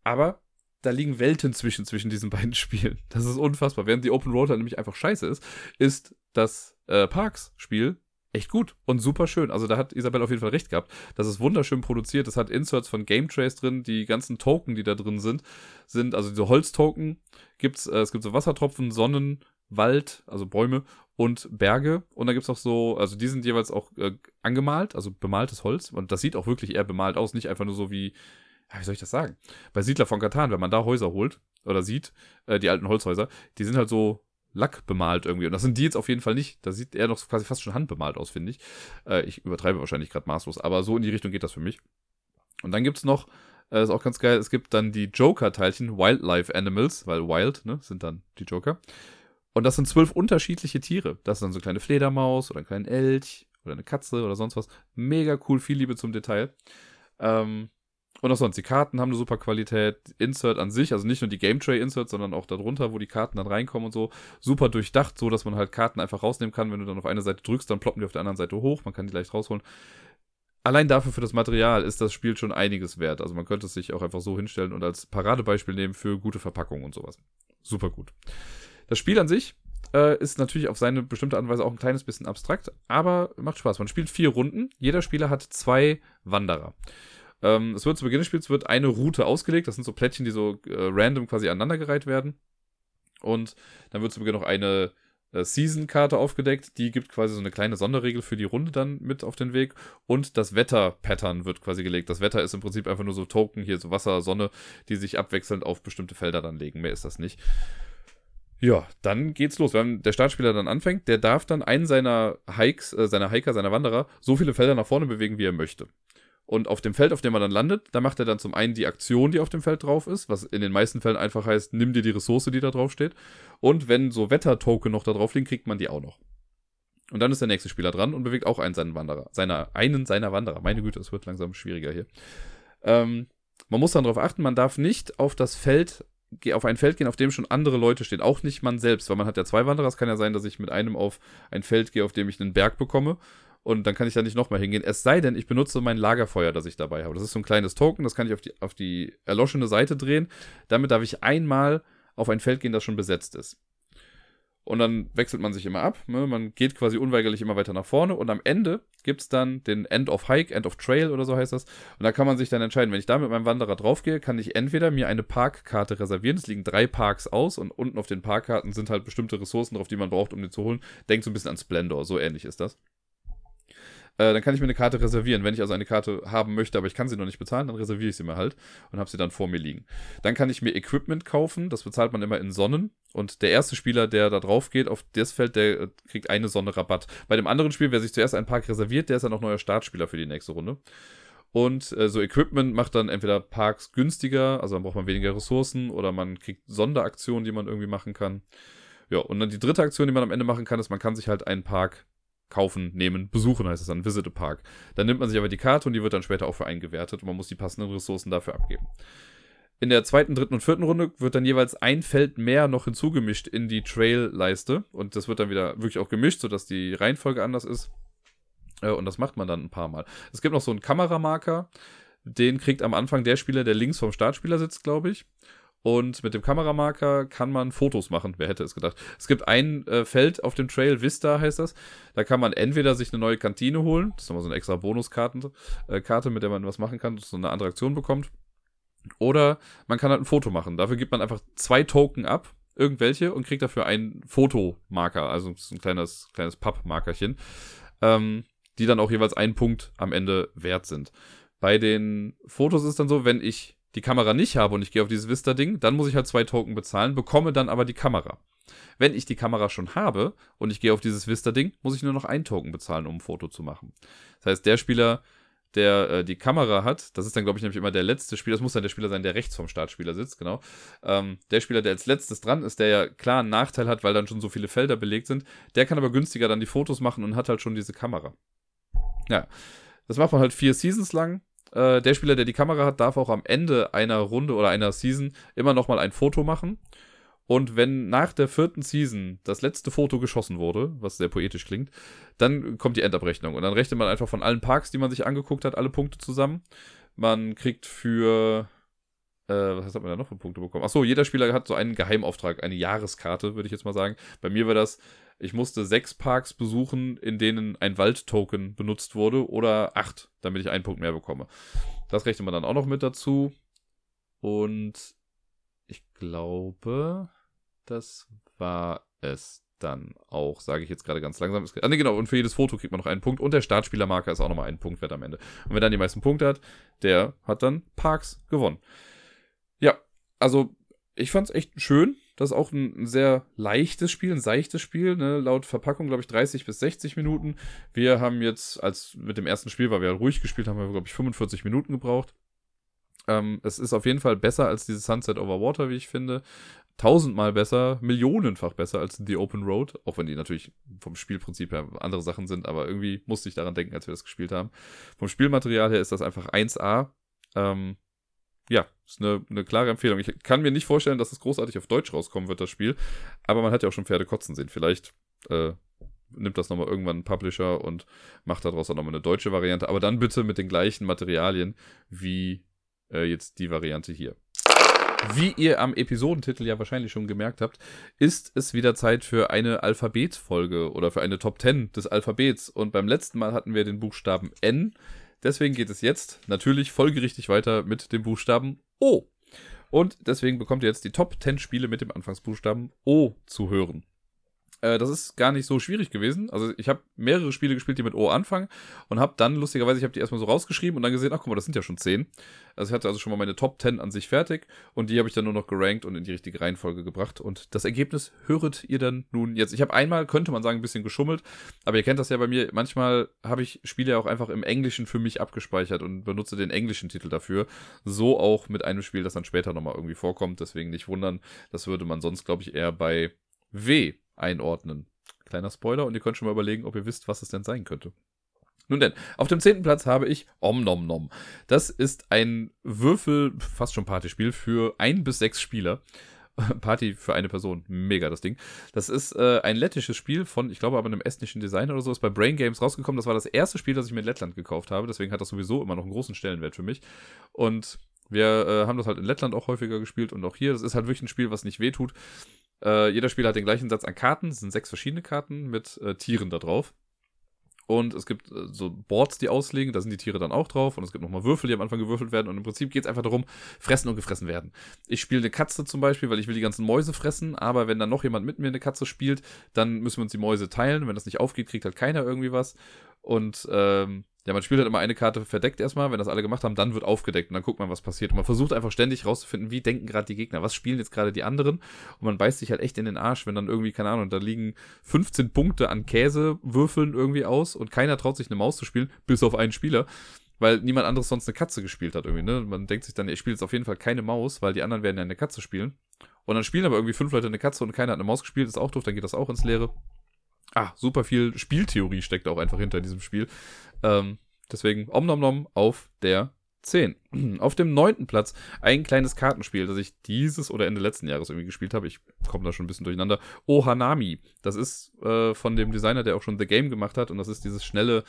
S1: Aber da liegen Welten zwischen, zwischen diesen beiden Spielen. Das ist unfassbar. Während die Open Road halt nämlich einfach scheiße ist, ist das äh, Parks-Spiel echt gut und super schön. Also da hat Isabel auf jeden Fall recht gehabt. Das ist wunderschön produziert. Das hat Inserts von Game Trace drin. Die ganzen Token, die da drin sind, sind also diese Holztoken. Gibt's, äh, es gibt so Wassertropfen, Sonnen, Wald, also Bäume und Berge. Und da gibt's auch so, also die sind jeweils auch äh, angemalt, also bemaltes Holz. Und das sieht auch wirklich eher bemalt aus, nicht einfach nur so wie, ja, wie soll ich das sagen? Bei Siedler von Katan, wenn man da Häuser holt oder sieht, äh, die alten Holzhäuser, die sind halt so Lack bemalt irgendwie. Und das sind die jetzt auf jeden Fall nicht. Da sieht er noch quasi fast schon handbemalt aus, finde ich. Äh, ich übertreibe wahrscheinlich gerade maßlos, aber so in die Richtung geht das für mich. Und dann gibt's noch, äh, ist auch ganz geil, es gibt dann die Joker-Teilchen, Wildlife Animals, weil Wild, ne, sind dann die Joker. Und das sind zwölf unterschiedliche Tiere. Das ist dann so eine kleine Fledermaus oder ein kleiner Elch oder eine Katze oder sonst was. Mega cool, viel Liebe zum Detail. Ähm, und auch sonst, die Karten haben eine super Qualität. Insert an sich, also nicht nur die Game Tray Insert, sondern auch darunter, wo die Karten dann reinkommen und so. Super durchdacht, so dass man halt Karten einfach rausnehmen kann. Wenn du dann auf eine Seite drückst, dann ploppen die auf der anderen Seite hoch. Man kann die leicht rausholen. Allein dafür für das Material ist das Spiel schon einiges wert. Also man könnte es sich auch einfach so hinstellen und als Paradebeispiel nehmen für gute Verpackungen und sowas. Super gut. Das Spiel an sich äh, ist natürlich auf seine bestimmte Art und Weise auch ein kleines bisschen abstrakt, aber macht Spaß. Man spielt vier Runden. Jeder Spieler hat zwei Wanderer. Ähm, es wird zu Beginn des Spiels wird eine Route ausgelegt. Das sind so Plättchen, die so äh, random quasi aneinandergereiht werden. Und dann wird zu Beginn noch eine äh, Season-Karte aufgedeckt. Die gibt quasi so eine kleine Sonderregel für die Runde dann mit auf den Weg. Und das Wetter-Pattern wird quasi gelegt. Das Wetter ist im Prinzip einfach nur so Token, hier so Wasser, Sonne, die sich abwechselnd auf bestimmte Felder dann legen. Mehr ist das nicht. Ja, dann geht's los. Wenn der Startspieler dann anfängt, der darf dann einen seiner Hikes, äh, seiner Hiker, seiner Wanderer, so viele Felder nach vorne bewegen, wie er möchte. Und auf dem Feld, auf dem er dann landet, da macht er dann zum einen die Aktion, die auf dem Feld drauf ist, was in den meisten Fällen einfach heißt, nimm dir die Ressource, die da drauf steht. Und wenn so Wetter-Token noch da drauf liegen, kriegt man die auch noch. Und dann ist der nächste Spieler dran und bewegt auch einen seinen Wanderer. Seiner, einen seiner Wanderer. Meine Güte, es wird langsam schwieriger hier. Ähm, man muss dann darauf achten, man darf nicht auf das Feld, auf ein Feld gehen, auf dem schon andere Leute stehen. Auch nicht man selbst, weil man hat ja zwei Wanderer. Es kann ja sein, dass ich mit einem auf ein Feld gehe, auf dem ich einen Berg bekomme und dann kann ich da nicht nochmal hingehen. Es sei denn, ich benutze mein Lagerfeuer, das ich dabei habe. Das ist so ein kleines Token, das kann ich auf die, auf die erloschene Seite drehen. Damit darf ich einmal auf ein Feld gehen, das schon besetzt ist. Und dann wechselt man sich immer ab. Ne? Man geht quasi unweigerlich immer weiter nach vorne. Und am Ende gibt es dann den End of Hike, End of Trail oder so heißt das. Und da kann man sich dann entscheiden, wenn ich da mit meinem Wanderer draufgehe, kann ich entweder mir eine Parkkarte reservieren. Es liegen drei Parks aus und unten auf den Parkkarten sind halt bestimmte Ressourcen drauf, die man braucht, um die zu holen. Denkt so ein bisschen an Splendor, so ähnlich ist das. Äh, dann kann ich mir eine Karte reservieren. Wenn ich also eine Karte haben möchte, aber ich kann sie noch nicht bezahlen, dann reserviere ich sie mir halt und habe sie dann vor mir liegen. Dann kann ich mir Equipment kaufen. Das bezahlt man immer in Sonnen. Und der erste Spieler, der da drauf geht, auf das Feld, der äh, kriegt eine Sonne Rabatt. Bei dem anderen Spiel, wer sich zuerst einen Park reserviert, der ist dann auch neuer Startspieler für die nächste Runde. Und äh, so Equipment macht dann entweder Parks günstiger, also dann braucht man weniger Ressourcen, oder man kriegt Sonderaktionen, die man irgendwie machen kann. Ja, und dann die dritte Aktion, die man am Ende machen kann, ist, man kann sich halt einen Park kaufen, nehmen, besuchen heißt es dann, Visit a Park. Dann nimmt man sich aber die Karte und die wird dann später auch für einen gewertet und man muss die passenden Ressourcen dafür abgeben. In der zweiten, dritten und vierten Runde wird dann jeweils ein Feld mehr noch hinzugemischt in die Trail-Leiste und das wird dann wieder wirklich auch gemischt, sodass die Reihenfolge anders ist. Äh, und das macht man dann ein paar Mal. Es gibt noch so einen Kameramarker, den kriegt am Anfang der Spieler, der links vom Startspieler sitzt, glaube ich. Und mit dem Kameramarker kann man Fotos machen. Wer hätte es gedacht? Es gibt ein äh, Feld auf dem Trail, Vista heißt das. Da kann man entweder sich eine neue Kantine holen. Das ist nochmal so eine extra Bonuskarte, äh, Karte, mit der man was machen kann, so eine andere Aktion bekommt. Oder man kann halt ein Foto machen. Dafür gibt man einfach zwei Token ab, irgendwelche, und kriegt dafür einen Fotomarker. Also so ein kleines, kleines Pappmarkerchen. Ähm, die dann auch jeweils einen Punkt am Ende wert sind. Bei den Fotos ist dann so, wenn ich die Kamera nicht habe und ich gehe auf dieses Vista-Ding, dann muss ich halt zwei Token bezahlen, bekomme dann aber die Kamera. Wenn ich die Kamera schon habe und ich gehe auf dieses Vista-Ding, muss ich nur noch ein Token bezahlen, um ein Foto zu machen. Das heißt, der Spieler, der äh, die Kamera hat, das ist dann, glaube ich, nämlich immer der letzte Spieler, das muss dann der Spieler sein, der rechts vom Startspieler sitzt, genau. Ähm, der Spieler, der als letztes dran ist, der ja klar einen Nachteil hat, weil dann schon so viele Felder belegt sind, der kann aber günstiger dann die Fotos machen und hat halt schon diese Kamera. Ja, das macht man halt vier Seasons lang äh, der Spieler, der die Kamera hat, darf auch am Ende einer Runde oder einer Season immer nochmal ein Foto machen. Und wenn nach der vierten Season das letzte Foto geschossen wurde, was sehr poetisch klingt, dann kommt die Endabrechnung. Und dann rechnet man einfach von allen Parks, die man sich angeguckt hat, alle Punkte zusammen. Man kriegt für äh, was hat man da noch für Punkte bekommen? Achso, jeder Spieler hat so einen Geheimauftrag, eine Jahreskarte, würde ich jetzt mal sagen. Bei mir war das, ich musste sechs Parks besuchen, in denen ein Waldtoken benutzt wurde, oder acht, damit ich einen Punkt mehr bekomme. Das rechnet man dann auch noch mit dazu. Und ich glaube, das war es dann auch, sage ich jetzt gerade ganz langsam. Ah, ne, genau, und für jedes Foto kriegt man noch einen Punkt. Und der Startspielermarker ist auch nochmal einen Punkt wert am Ende. Und wer dann die meisten Punkte hat, der hat dann Parks gewonnen. Ja, also ich fand es echt schön. Das ist auch ein, sehr leichtes Spiel, ein seichtes Spiel. Ne? Laut Verpackung, glaube ich, 30 bis 60 Minuten. Wir haben jetzt, als mit dem ersten Spiel, weil wir ruhig gespielt haben, wir, glaube ich, 45 Minuten gebraucht. Ähm, es ist auf jeden Fall besser als dieses Sunset Over Water, wie ich finde tausendmal besser, millionenfach besser als The Open Road, auch wenn die natürlich vom Spielprinzip her andere Sachen sind, aber irgendwie musste ich daran denken, als wir das gespielt haben. Vom Spielmaterial her ist das einfach 1A. Ähm, ja, ist eine, eine klare Empfehlung. Ich kann mir nicht vorstellen, dass es großartig auf Deutsch rauskommen wird, das Spiel, aber man hat ja auch schon Pferde kotzen sehen. Vielleicht äh, nimmt das nochmal irgendwann ein Publisher und macht daraus auch nochmal eine deutsche Variante, aber dann bitte mit den gleichen Materialien wie äh, jetzt die Variante hier. Wie ihr am Episodentitel ja wahrscheinlich schon gemerkt habt, ist es wieder Zeit für eine Alphabetsfolge oder für eine Top 10 des Alphabets. Und beim letzten Mal hatten wir den Buchstaben N. Deswegen geht es jetzt natürlich folgerichtig weiter mit dem Buchstaben O. Und deswegen bekommt ihr jetzt die Top 10 Spiele mit dem Anfangsbuchstaben O zu hören. Äh, das ist gar nicht so schwierig gewesen. Also ich habe mehrere Spiele gespielt, die mit O anfangen und habe dann lustigerweise, ich habe die erstmal so rausgeschrieben und dann gesehen, ach guck mal, das sind ja schon zehn. Also ich hatte also schon mal meine Top 10 an sich fertig und die habe ich dann nur noch gerankt und in die richtige Reihenfolge gebracht. Und das Ergebnis höret ihr dann nun jetzt. Ich habe einmal, könnte man sagen, ein bisschen geschummelt, aber ihr kennt das ja bei mir. Manchmal habe ich Spiele auch einfach im Englischen für mich abgespeichert und benutze den englischen Titel dafür. So auch mit einem Spiel, das dann später nochmal irgendwie vorkommt. Deswegen nicht wundern. Das würde man sonst, glaube ich, eher bei W einordnen. Kleiner Spoiler und ihr könnt schon mal überlegen, ob ihr wisst, was es denn sein könnte. Nun denn, auf dem zehnten Platz habe ich Om Nom Nom. Das ist ein Würfel, fast schon Partyspiel für ein bis sechs Spieler. Party für eine Person. Mega das Ding. Das ist äh, ein lettisches Spiel von, ich glaube, aber einem estnischen Designer oder so. Ist bei Brain Games rausgekommen. Das war das erste Spiel, das ich mir in Lettland gekauft habe. Deswegen hat das sowieso immer noch einen großen Stellenwert für mich. Und wir äh, haben das halt in Lettland auch häufiger gespielt und auch hier. Das ist halt wirklich ein Spiel, was nicht wehtut. Äh, jeder Spieler hat den gleichen Satz an Karten. Es sind sechs verschiedene Karten mit äh, Tieren da drauf. Und es gibt äh, so Boards, die auslegen, da sind die Tiere dann auch drauf. Und es gibt nochmal Würfel, die am Anfang gewürfelt werden. Und im Prinzip geht es einfach darum, fressen und gefressen werden. Ich spiele eine Katze zum Beispiel, weil ich will die ganzen Mäuse fressen. Aber wenn dann noch jemand mit mir eine Katze spielt, dann müssen wir uns die Mäuse teilen. Wenn das nicht aufgeht, kriegt halt keiner irgendwie was. Und ähm, ja, man spielt halt immer eine Karte verdeckt erstmal. Wenn das alle gemacht haben, dann wird aufgedeckt und dann guckt man, was passiert. Und man versucht einfach ständig rauszufinden, wie denken gerade die Gegner, was spielen jetzt gerade die anderen. Und man beißt sich halt echt in den Arsch, wenn dann irgendwie, keine Ahnung, da liegen 15 Punkte an Käsewürfeln irgendwie aus und keiner traut sich eine Maus zu spielen, bis auf einen Spieler. Weil niemand anderes sonst eine Katze gespielt hat irgendwie, ne? Man denkt sich dann, ich spiele jetzt auf jeden Fall keine Maus, weil die anderen werden ja eine Katze spielen. Und dann spielen aber irgendwie fünf Leute eine Katze und keiner hat eine Maus gespielt, ist auch doof, dann geht das auch ins Leere. Ah, super viel Spieltheorie steckt auch einfach hinter diesem Spiel. Ähm, deswegen Om Nom Nom auf der 10. Auf dem neunten Platz ein kleines Kartenspiel, das ich dieses oder Ende letzten Jahres irgendwie gespielt habe. Ich komme da schon ein bisschen durcheinander. Ohanami. Das ist äh, von dem Designer, der auch schon The Game gemacht hat. Und das ist dieses schnelle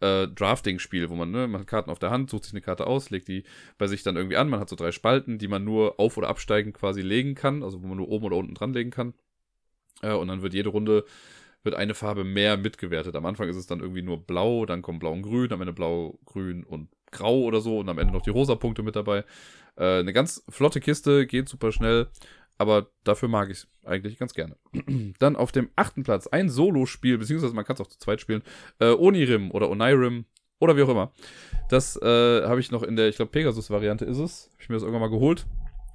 S1: äh, Drafting-Spiel, wo man, ne, man hat Karten auf der Hand, sucht sich eine Karte aus, legt die bei sich dann irgendwie an. Man hat so drei Spalten, die man nur auf- oder absteigen quasi legen kann. Also wo man nur oben oder unten dran legen kann. Äh, und dann wird jede Runde wird eine Farbe mehr mitgewertet. Am Anfang ist es dann irgendwie nur blau, dann kommt blau und grün, am Ende blau, grün und grau oder so und am Ende noch die rosa Punkte mit dabei. Äh, eine ganz flotte Kiste, geht super schnell, aber dafür mag ich es eigentlich ganz gerne. dann auf dem achten Platz ein Solo-Spiel, beziehungsweise man kann es auch zu zweit spielen, äh, Onirim oder Onirim oder wie auch immer. Das äh, habe ich noch in der, ich glaube, Pegasus-Variante ist es. Habe ich mir das irgendwann mal geholt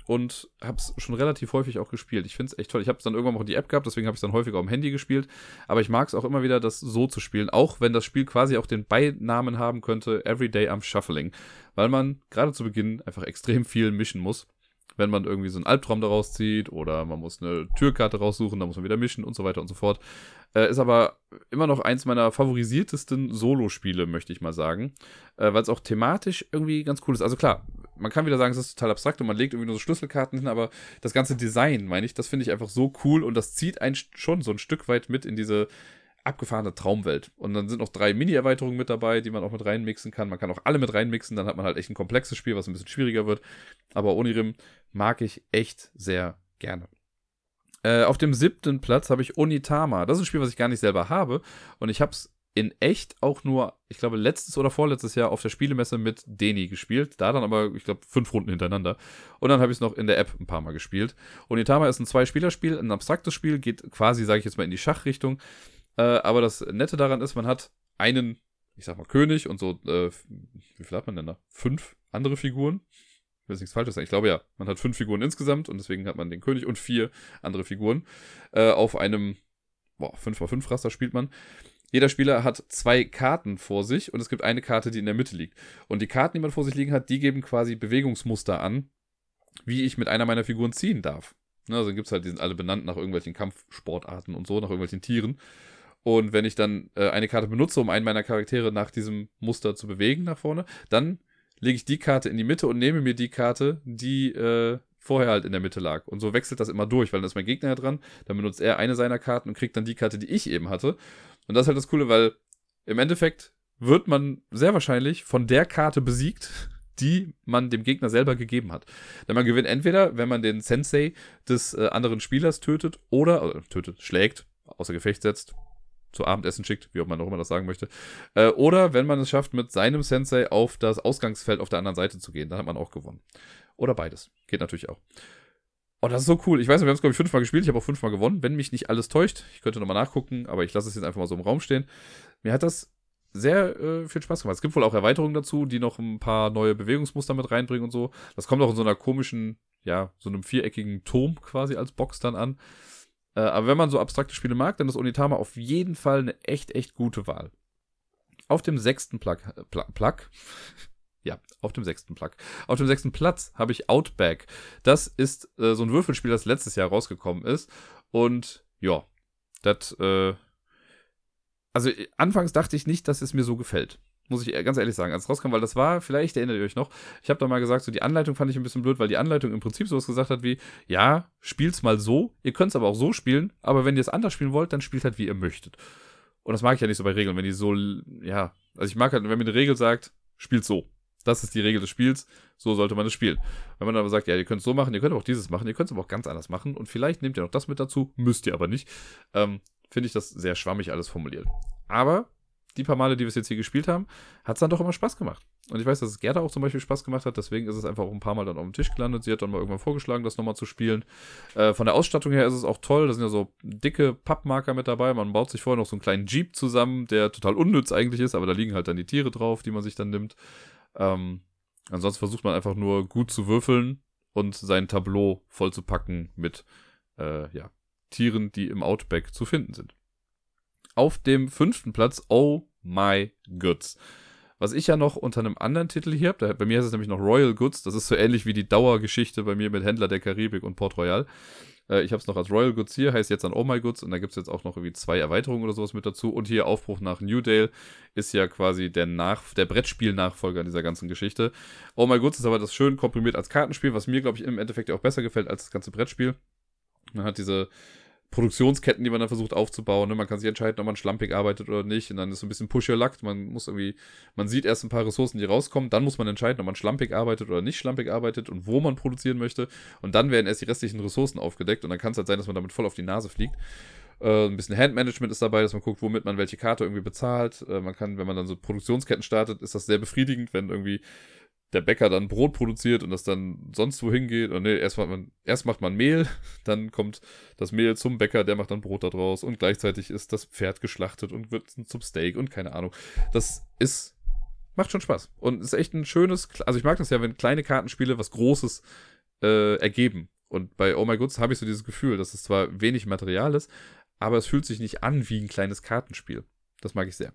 S1: und habe es schon relativ häufig auch gespielt. Ich finde es echt toll. Ich habe es dann irgendwann auch die App gehabt, deswegen habe ich es dann häufiger am Handy gespielt. Aber ich mag es auch immer wieder, das so zu spielen, auch wenn das Spiel quasi auch den Beinamen haben könnte, Everyday am Shuffling. Weil man gerade zu Beginn einfach extrem viel mischen muss. Wenn man irgendwie so einen Albtraum daraus zieht oder man muss eine Türkarte raussuchen, dann muss man wieder mischen und so weiter und so fort. Äh, ist aber immer noch eins meiner favorisiertesten Solo-Spiele, möchte ich mal sagen. Äh, Weil es auch thematisch irgendwie ganz cool ist. Also klar, man kann wieder sagen, es ist total abstrakt und man legt irgendwie nur so Schlüsselkarten hin, aber das ganze Design, meine ich, das finde ich einfach so cool und das zieht einen schon so ein Stück weit mit in diese abgefahrene Traumwelt. Und dann sind noch drei Mini-Erweiterungen mit dabei, die man auch mit reinmixen kann. Man kann auch alle mit reinmixen, dann hat man halt echt ein komplexes Spiel, was ein bisschen schwieriger wird. Aber Onirim mag ich echt sehr gerne. Äh, auf dem siebten Platz habe ich Onitama. Das ist ein Spiel, was ich gar nicht selber habe. Und ich habe es in echt auch nur, ich glaube, letztes oder vorletztes Jahr auf der Spielemesse mit Deni gespielt. Da dann aber, ich glaube, fünf Runden hintereinander. Und dann habe ich es noch in der App ein paar Mal gespielt. Onitama ist ein Zwei-Spieler-Spiel, ein abstraktes Spiel, geht quasi, sage ich jetzt mal, in die Schachrichtung. Äh, aber das Nette daran ist, man hat einen, ich sag mal, König und so, äh, wie viel hat man denn da? Fünf andere Figuren ich will nichts Falsches sagen. Ich glaube ja, man hat fünf Figuren insgesamt und deswegen hat man den König und vier andere Figuren. Äh, auf einem boah, 5x5 Raster spielt man. Jeder Spieler hat zwei Karten vor sich und es gibt eine Karte, die in der Mitte liegt. Und die Karten, die man vor sich liegen hat, die geben quasi Bewegungsmuster an, wie ich mit einer meiner Figuren ziehen darf. Ne, also dann gibt es halt, die sind alle benannt nach irgendwelchen Kampfsportarten und so, nach irgendwelchen Tieren. Und wenn ich dann äh, eine Karte benutze, um einen meiner Charaktere nach diesem Muster zu bewegen, nach vorne, dann lege ich die Karte in die Mitte und nehme mir die Karte, die äh, vorher halt in der Mitte lag. Und so wechselt das immer durch, weil dann ist mein Gegner ja dran, dann benutzt er eine seiner Karten und kriegt dann die Karte, die ich eben hatte. Und das ist halt das Coole, weil im Endeffekt wird man sehr wahrscheinlich von der Karte besiegt, die man dem Gegner selber gegeben hat. Denn man gewinnt entweder, wenn man den Sensei des äh, anderen Spielers tötet oder, oder tötet, schlägt, außer Gefecht setzt, zu Abendessen schickt, wie auch man auch immer das sagen möchte. Äh, oder wenn man es schafft, mit seinem Sensei auf das Ausgangsfeld auf der anderen Seite zu gehen, dann hat man auch gewonnen. Oder beides. Geht natürlich auch. Oh, das ist so cool. Ich weiß nicht, wir haben es, glaube ich, fünfmal gespielt. Ich habe auch fünfmal gewonnen, wenn mich nicht alles täuscht. Ich könnte nochmal nachgucken, aber ich lasse es jetzt einfach mal so im Raum stehen. Mir hat das sehr äh, viel Spaß gemacht. Es gibt wohl auch Erweiterungen dazu, die noch ein paar neue Bewegungsmuster mit reinbringen und so. Das kommt auch in so einer komischen, ja, so einem viereckigen Turm quasi als Box dann an. Äh, aber wenn man so abstrakte Spiele mag, dann ist Onitama auf jeden Fall eine echt, echt gute Wahl. Auf dem sechsten Plug, äh, Plug, Plug ja, auf dem sechsten Plug. Auf dem sechsten Platz habe ich Outback. Das ist äh, so ein Würfelspiel, das letztes Jahr rausgekommen ist. Und ja, das, äh, also anfangs dachte ich nicht, dass es mir so gefällt. Muss ich ganz ehrlich sagen, als es rauskam, weil das war, vielleicht erinnert ihr euch noch, ich habe da mal gesagt, so die Anleitung fand ich ein bisschen blöd, weil die Anleitung im Prinzip sowas gesagt hat wie, ja, spielt's mal so, ihr könnt es aber auch so spielen, aber wenn ihr es anders spielen wollt, dann spielt halt, wie ihr möchtet. Und das mag ich ja nicht so bei Regeln, wenn die so, ja, also ich mag halt, wenn mir eine Regel sagt, spielt so. Das ist die Regel des Spiels, so sollte man es spielen. Wenn man aber sagt, ja, ihr könnt es so machen, ihr könnt auch dieses machen, ihr könnt es aber auch ganz anders machen und vielleicht nehmt ihr noch das mit dazu, müsst ihr aber nicht, ähm, finde ich das sehr schwammig alles formuliert. Aber die paar Male, die wir es jetzt hier gespielt haben, hat es dann doch immer Spaß gemacht. Und ich weiß, dass es Gerda auch zum Beispiel Spaß gemacht hat, deswegen ist es einfach auch ein paar Mal dann auf dem Tisch gelandet. Sie hat dann mal irgendwann vorgeschlagen, das nochmal zu spielen. Äh, von der Ausstattung her ist es auch toll, da sind ja so dicke Pappmarker mit dabei. Man baut sich vorher noch so einen kleinen Jeep zusammen, der total unnütz eigentlich ist, aber da liegen halt dann die Tiere drauf, die man sich dann nimmt. Ähm, ansonsten versucht man einfach nur gut zu würfeln und sein Tableau voll zu packen mit äh, ja, Tieren, die im Outback zu finden sind auf dem fünften Platz Oh My Goods. Was ich ja noch unter einem anderen Titel hier habe, bei mir ist es nämlich noch Royal Goods, das ist so ähnlich wie die Dauergeschichte bei mir mit Händler der Karibik und Port Royal. Äh, ich habe es noch als Royal Goods hier, heißt jetzt dann Oh My Goods und da gibt es jetzt auch noch irgendwie zwei Erweiterungen oder sowas mit dazu. Und hier Aufbruch nach New Dale ist ja quasi der, nach der Brettspiel-Nachfolger dieser ganzen Geschichte. Oh My Goods ist aber das schön komprimiert als Kartenspiel, was mir, glaube ich, im Endeffekt auch besser gefällt als das ganze Brettspiel. Man hat diese Produktionsketten, die man dann versucht aufzubauen. Ne? Man kann sich entscheiden, ob man schlampig arbeitet oder nicht. Und dann ist so ein bisschen push your. Man muss irgendwie, man sieht erst ein paar Ressourcen, die rauskommen. Dann muss man entscheiden, ob man schlampig arbeitet oder nicht schlampig arbeitet und wo man produzieren möchte. Und dann werden erst die restlichen Ressourcen aufgedeckt. Und dann kann es halt sein, dass man damit voll auf die Nase fliegt. Äh, ein bisschen Handmanagement ist dabei, dass man guckt, womit man welche Karte irgendwie bezahlt. Äh, man kann, wenn man dann so Produktionsketten startet, ist das sehr befriedigend, wenn irgendwie der Bäcker dann Brot produziert und das dann sonst wohin geht. Und nee, erst macht, man, erst macht man Mehl, dann kommt das Mehl zum Bäcker, der macht dann Brot da draus und gleichzeitig ist das Pferd geschlachtet und wird zum Steak und keine Ahnung. Das ist, macht schon Spaß. Und ist echt ein schönes, also ich mag das ja, wenn kleine Kartenspiele was Großes äh, ergeben. Und bei Oh My Goods habe ich so dieses Gefühl, dass es zwar wenig Material ist, aber es fühlt sich nicht an wie ein kleines Kartenspiel. Das mag ich sehr.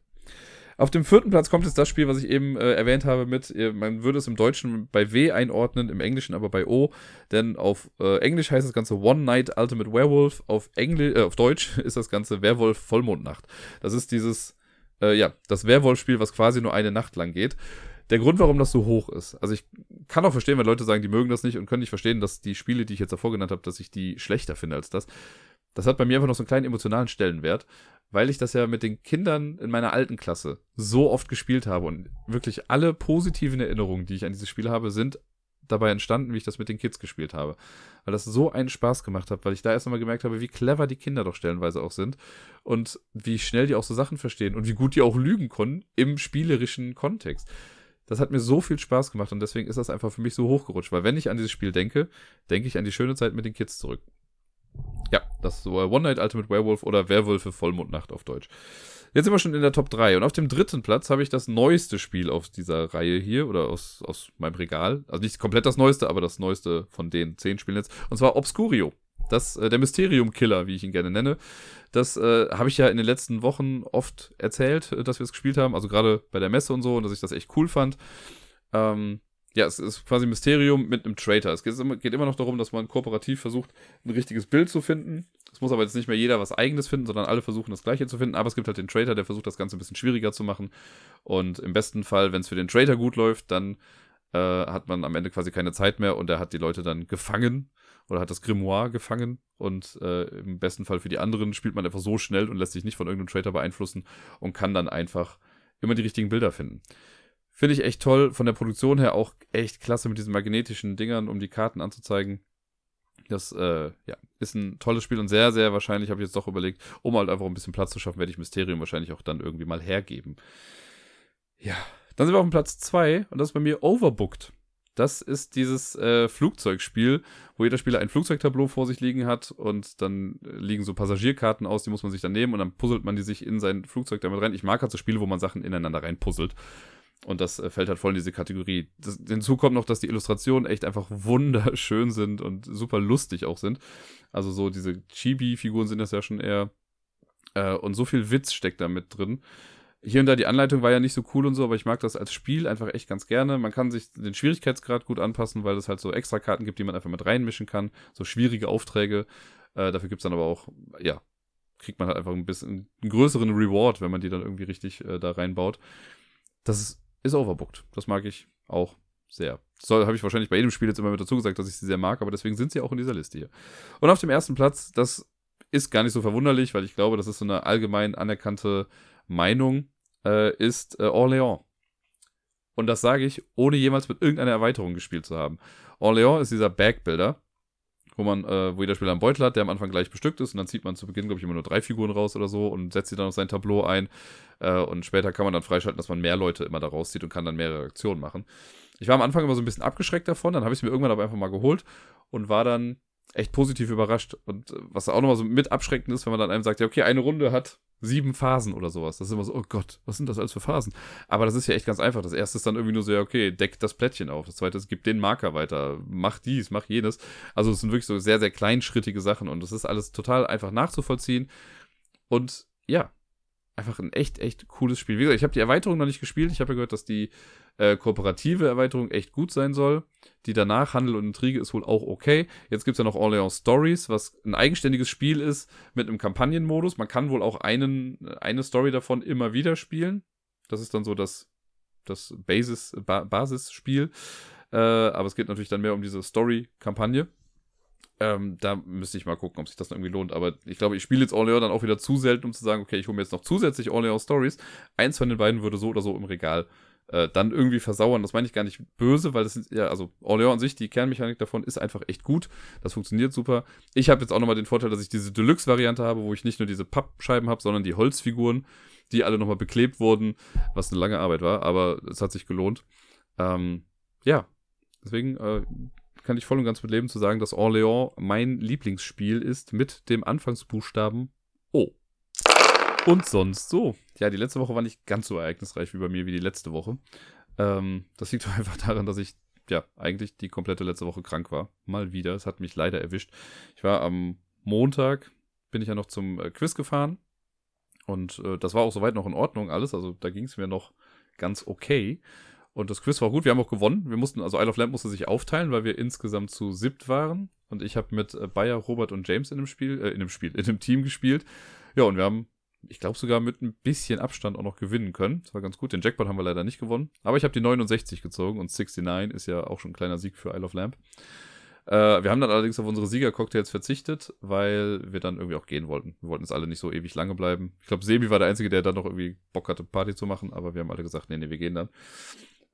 S1: Auf dem vierten Platz kommt jetzt das Spiel, was ich eben äh, erwähnt habe mit, man würde es im Deutschen bei W einordnen, im Englischen aber bei O, denn auf äh, Englisch heißt das Ganze One Night Ultimate Werewolf, auf, Engl äh, auf Deutsch ist das Ganze Werwolf Vollmondnacht. Das ist dieses, äh, ja, das Werwolf-Spiel, was quasi nur eine Nacht lang geht. Der Grund, warum das so hoch ist, also ich kann auch verstehen, wenn Leute sagen, die mögen das nicht und können nicht verstehen, dass die Spiele, die ich jetzt davor genannt habe, dass ich die schlechter finde als das. Das hat bei mir einfach noch so einen kleinen emotionalen Stellenwert, weil ich das ja mit den Kindern in meiner alten Klasse so oft gespielt habe und wirklich alle positiven Erinnerungen, die ich an dieses Spiel habe, sind dabei entstanden, wie ich das mit den Kids gespielt habe. Weil das so einen Spaß gemacht hat, weil ich da erst einmal gemerkt habe, wie clever die Kinder doch stellenweise auch sind und wie schnell die auch so Sachen verstehen und wie gut die auch lügen können im spielerischen Kontext. Das hat mir so viel Spaß gemacht und deswegen ist das einfach für mich so hochgerutscht, weil wenn ich an dieses Spiel denke, denke ich an die schöne Zeit mit den Kids zurück. Ja, das ist so One Night Ultimate Werewolf oder Werwölfe Vollmondnacht auf Deutsch. Jetzt sind wir schon in der Top 3 und auf dem dritten Platz habe ich das neueste Spiel aus dieser Reihe hier oder aus, aus meinem Regal. Also nicht komplett das neueste, aber das neueste von den zehn Spielen jetzt. Und zwar Obscurio. Das, äh, der Mysterium-Killer, wie ich ihn gerne nenne. Das äh, habe ich ja in den letzten Wochen oft erzählt, äh, dass wir es gespielt haben. Also gerade bei der Messe und so und dass ich das echt cool fand. Ähm, ja, es ist quasi Mysterium mit einem Traitor. Es geht immer, noch darum, dass man kooperativ versucht, ein richtiges Bild zu finden. Es muss aber jetzt nicht mehr jeder was eigenes finden, sondern alle versuchen das gleiche zu finden. Aber es gibt halt den Traitor, der versucht, das Ganze ein bisschen schwieriger zu machen. Und im besten Fall, wenn es für den Traitor gut läuft, dann äh, hat man am Ende quasi keine Zeit mehr und er hat die Leute dann gefangen oder hat das Grimoire gefangen. Und äh, im besten Fall für die anderen spielt man einfach so schnell und lässt sich nicht von irgendeinem Traitor beeinflussen und kann dann einfach immer die richtigen Bilder finden. Finde ich echt toll. Von der Produktion her auch echt klasse mit diesen magnetischen Dingern, um die Karten anzuzeigen. Das äh, ja, ist ein tolles Spiel und sehr, sehr wahrscheinlich, habe ich jetzt doch überlegt, um halt einfach ein bisschen Platz zu schaffen, werde ich Mysterium wahrscheinlich auch dann irgendwie mal hergeben. Ja, dann sind wir auf dem Platz 2 und das ist bei mir Overbooked. Das ist dieses äh, Flugzeugspiel, wo jeder Spieler ein Flugzeugtableau vor sich liegen hat und dann liegen so Passagierkarten aus, die muss man sich dann nehmen und dann puzzelt man die sich in sein Flugzeug damit rein. Ich mag halt so Spiele, wo man Sachen ineinander reinpuzzelt. Und das äh, fällt halt voll in diese Kategorie. Das, hinzu kommt noch, dass die Illustrationen echt einfach wunderschön sind und super lustig auch sind. Also so diese Chibi-Figuren sind das ja schon eher. Äh, und so viel Witz steckt da mit drin. Hier und da die Anleitung war ja nicht so cool und so, aber ich mag das als Spiel einfach echt ganz gerne. Man kann sich den Schwierigkeitsgrad gut anpassen, weil es halt so extra Karten gibt, die man einfach mit reinmischen kann. So schwierige Aufträge. Äh, dafür gibt's dann aber auch, ja, kriegt man halt einfach ein bisschen einen größeren Reward, wenn man die dann irgendwie richtig äh, da reinbaut. Das ist ist overbooked. Das mag ich auch sehr. Das habe ich wahrscheinlich bei jedem Spiel jetzt immer mit dazu gesagt, dass ich sie sehr mag, aber deswegen sind sie auch in dieser Liste hier. Und auf dem ersten Platz, das ist gar nicht so verwunderlich, weil ich glaube, das ist so eine allgemein anerkannte Meinung, äh, ist äh, Orléans. Und das sage ich, ohne jemals mit irgendeiner Erweiterung gespielt zu haben. Orléans ist dieser Bagbuilder, wo man, äh, wo jeder Spieler einen Beutel hat, der am Anfang gleich bestückt ist und dann zieht man zu Beginn, glaube ich, immer nur drei Figuren raus oder so und setzt sie dann auf sein Tableau ein. Äh, und später kann man dann freischalten, dass man mehr Leute immer da rauszieht und kann dann mehrere Aktionen machen. Ich war am Anfang immer so ein bisschen abgeschreckt davon, dann habe ich es mir irgendwann aber einfach mal geholt und war dann echt positiv überrascht. Und äh, was auch nochmal so mit abschreckend ist, wenn man dann einem sagt, ja, okay, eine Runde hat sieben Phasen oder sowas. Das ist immer so, oh Gott, was sind das alles für Phasen? Aber das ist ja echt ganz einfach. Das erste ist dann irgendwie nur so, ja, okay, deck das Plättchen auf. Das zweite ist, gib den Marker weiter, mach dies, mach jenes. Also es sind wirklich so sehr, sehr kleinschrittige Sachen und das ist alles total einfach nachzuvollziehen. Und ja, einfach ein echt, echt cooles Spiel. Wie gesagt, ich habe die Erweiterung noch nicht gespielt. Ich habe ja gehört, dass die äh, kooperative Erweiterung echt gut sein soll. Die danach, Handel und Intrige, ist wohl auch okay. Jetzt gibt es ja noch Orleans Stories, was ein eigenständiges Spiel ist mit einem Kampagnenmodus. Man kann wohl auch einen, eine Story davon immer wieder spielen. Das ist dann so das, das Basis, ba Basisspiel. Äh, aber es geht natürlich dann mehr um diese Story-Kampagne. Ähm, da müsste ich mal gucken, ob sich das irgendwie lohnt. Aber ich glaube, ich spiele jetzt Orleans dann auch wieder zu selten, um zu sagen, okay, ich hole mir jetzt noch zusätzlich Orleans Stories. Eins von den beiden würde so oder so im Regal äh, dann irgendwie versauern. Das meine ich gar nicht böse, weil das ist ja, also Orleans an sich, die Kernmechanik davon ist einfach echt gut. Das funktioniert super. Ich habe jetzt auch nochmal den Vorteil, dass ich diese Deluxe-Variante habe, wo ich nicht nur diese Pappscheiben habe, sondern die Holzfiguren, die alle nochmal beklebt wurden, was eine lange Arbeit war, aber es hat sich gelohnt. Ähm, ja, deswegen äh, kann ich voll und ganz mit leben zu sagen, dass Orléans mein Lieblingsspiel ist mit dem Anfangsbuchstaben O. Und sonst so. Ja, die letzte Woche war nicht ganz so ereignisreich wie bei mir wie die letzte Woche. Ähm, das liegt einfach daran, dass ich ja eigentlich die komplette letzte Woche krank war. Mal wieder. Es hat mich leider erwischt. Ich war am Montag, bin ich ja noch zum äh, Quiz gefahren. Und äh, das war auch soweit noch in Ordnung alles. Also da ging es mir noch ganz okay. Und das Quiz war gut. Wir haben auch gewonnen. Wir mussten, also Isle of Lamp musste sich aufteilen, weil wir insgesamt zu siebt waren. Und ich habe mit äh, Bayer, Robert und James in dem Spiel, äh, in dem Spiel, in dem Team gespielt. Ja, und wir haben, ich glaube sogar mit ein bisschen Abstand auch noch gewinnen können. Das war ganz gut. Den Jackpot haben wir leider nicht gewonnen. Aber ich habe die 69 gezogen und 69 ist ja auch schon ein kleiner Sieg für Isle of Lamp. Äh, wir haben dann allerdings auf unsere Siegercocktails verzichtet, weil wir dann irgendwie auch gehen wollten. Wir wollten jetzt alle nicht so ewig lange bleiben. Ich glaube, Sebi war der Einzige, der dann noch irgendwie Bock hatte, Party zu machen, aber wir haben alle gesagt, nee, nee, wir gehen dann.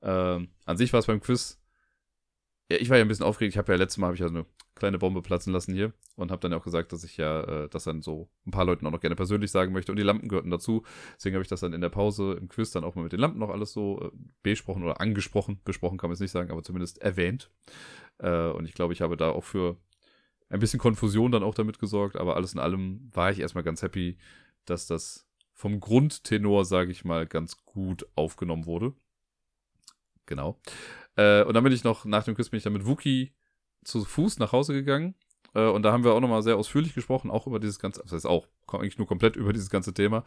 S1: Ähm, an sich war es beim Quiz. Ja, ich war ja ein bisschen aufgeregt. Ich habe ja letztes Mal habe ich ja eine kleine Bombe platzen lassen hier und habe dann auch gesagt, dass ich ja äh, das dann so ein paar Leuten auch noch gerne persönlich sagen möchte und die Lampen gehörten dazu. Deswegen habe ich das dann in der Pause im Quiz dann auch mal mit den Lampen noch alles so äh, besprochen oder angesprochen. Besprochen kann man es nicht sagen, aber zumindest erwähnt. Äh, und ich glaube, ich habe da auch für ein bisschen Konfusion dann auch damit gesorgt, aber alles in allem war ich erstmal ganz happy, dass das vom Grundtenor, sage ich mal, ganz gut aufgenommen wurde. Genau. Äh, und dann bin ich noch, nach dem Quiz bin ich dann mit Wookie zu Fuß nach Hause gegangen. Äh, und da haben wir auch nochmal sehr ausführlich gesprochen, auch über dieses ganze, das heißt auch, eigentlich nur komplett über dieses ganze Thema.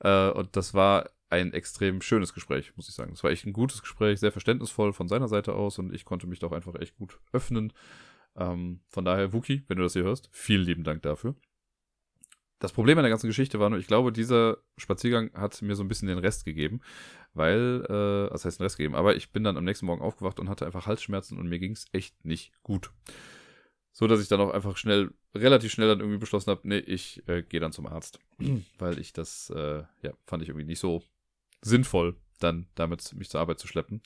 S1: Äh, und das war ein extrem schönes Gespräch, muss ich sagen. Es war echt ein gutes Gespräch, sehr verständnisvoll von seiner Seite aus und ich konnte mich doch einfach echt gut öffnen. Ähm, von daher, Wookie, wenn du das hier hörst, vielen lieben Dank dafür. Das Problem an der ganzen Geschichte war nur, ich glaube, dieser Spaziergang hat mir so ein bisschen den Rest gegeben, weil, äh, was heißt den Rest gegeben, aber ich bin dann am nächsten Morgen aufgewacht und hatte einfach Halsschmerzen und mir ging es echt nicht gut. So dass ich dann auch einfach schnell, relativ schnell dann irgendwie beschlossen habe, nee, ich äh, gehe dann zum Arzt. weil ich das, äh, ja, fand ich irgendwie nicht so sinnvoll, dann damit mich zur Arbeit zu schleppen.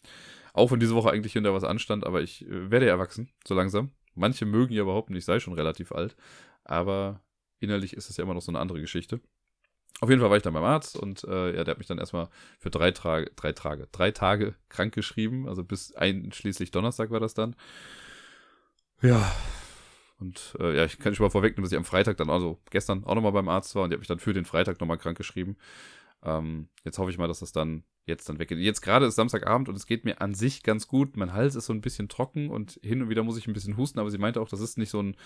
S1: Auch wenn diese Woche eigentlich hinter was anstand, aber ich äh, werde ja erwachsen, so langsam. Manche mögen ja überhaupt nicht, ich sei schon relativ alt. Aber innerlich ist es ja immer noch so eine andere Geschichte. Auf jeden Fall war ich dann beim Arzt und äh, ja, der hat mich dann erstmal für drei Tage, drei Tage, drei Tage krank geschrieben. Also bis einschließlich Donnerstag war das dann. Ja. Und äh, ja, ich kann schon mal vorwegnehmen, dass ich am Freitag dann, also gestern auch nochmal beim Arzt war und die hat mich dann für den Freitag nochmal krank geschrieben. Ähm, jetzt hoffe ich mal, dass das dann jetzt dann weggeht. Jetzt gerade ist Samstagabend und es geht mir an sich ganz gut. Mein Hals ist so ein bisschen trocken und hin und wieder muss ich ein bisschen husten, aber sie meinte auch, das ist nicht so ein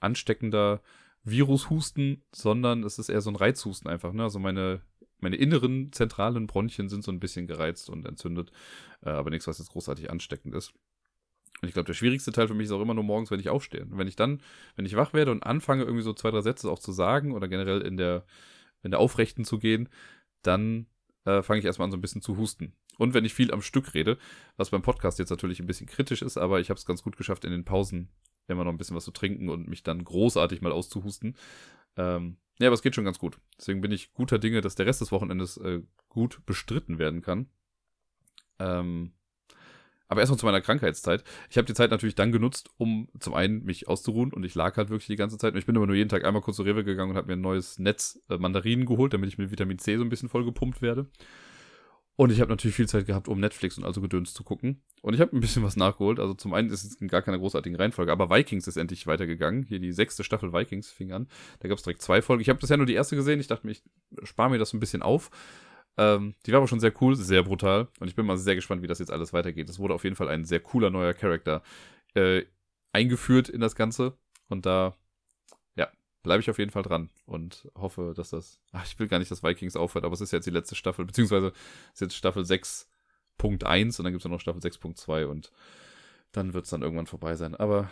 S1: ansteckender Virushusten, sondern es ist eher so ein Reizhusten einfach. Ne? Also meine, meine inneren zentralen Bronchien sind so ein bisschen gereizt und entzündet, äh, aber nichts, was jetzt großartig ansteckend ist. Und ich glaube, der schwierigste Teil für mich ist auch immer nur morgens, wenn ich aufstehe. Und wenn ich dann, wenn ich wach werde und anfange, irgendwie so zwei, drei Sätze auch zu sagen oder generell in der, in der Aufrechten zu gehen, dann äh, fange ich erstmal an, so ein bisschen zu husten. Und wenn ich viel am Stück rede, was beim Podcast jetzt natürlich ein bisschen kritisch ist, aber ich habe es ganz gut geschafft, in den Pausen immer noch ein bisschen was zu trinken und mich dann großartig mal auszuhusten. Ähm, ja, aber es geht schon ganz gut. Deswegen bin ich guter Dinge, dass der Rest des Wochenendes äh, gut bestritten werden kann. Ähm, aber erstmal zu meiner Krankheitszeit. Ich habe die Zeit natürlich dann genutzt, um zum einen mich auszuruhen und ich lag halt wirklich die ganze Zeit. Und ich bin aber nur jeden Tag einmal kurz zur Rewe gegangen und habe mir ein neues Netz äh, Mandarinen geholt, damit ich mit Vitamin C so ein bisschen vollgepumpt werde. Und ich habe natürlich viel Zeit gehabt, um Netflix und also Gedöns zu gucken. Und ich habe ein bisschen was nachgeholt. Also zum einen ist es in gar keiner großartigen Reihenfolge, aber Vikings ist endlich weitergegangen. Hier die sechste Staffel Vikings fing an. Da gab es direkt zwei Folgen. Ich habe bisher nur die erste gesehen. Ich dachte mir, ich spare mir das ein bisschen auf. Ähm, die war aber schon sehr cool, sehr brutal. Und ich bin mal sehr gespannt, wie das jetzt alles weitergeht. Es wurde auf jeden Fall ein sehr cooler neuer Charakter äh, eingeführt in das Ganze. Und da, bleibe ich auf jeden Fall dran und hoffe, dass das. Ach, ich will gar nicht, dass Vikings aufhört, aber es ist jetzt die letzte Staffel, beziehungsweise ist jetzt Staffel 6.1 und dann gibt es ja noch Staffel 6.2 und dann wird es dann irgendwann vorbei sein. Aber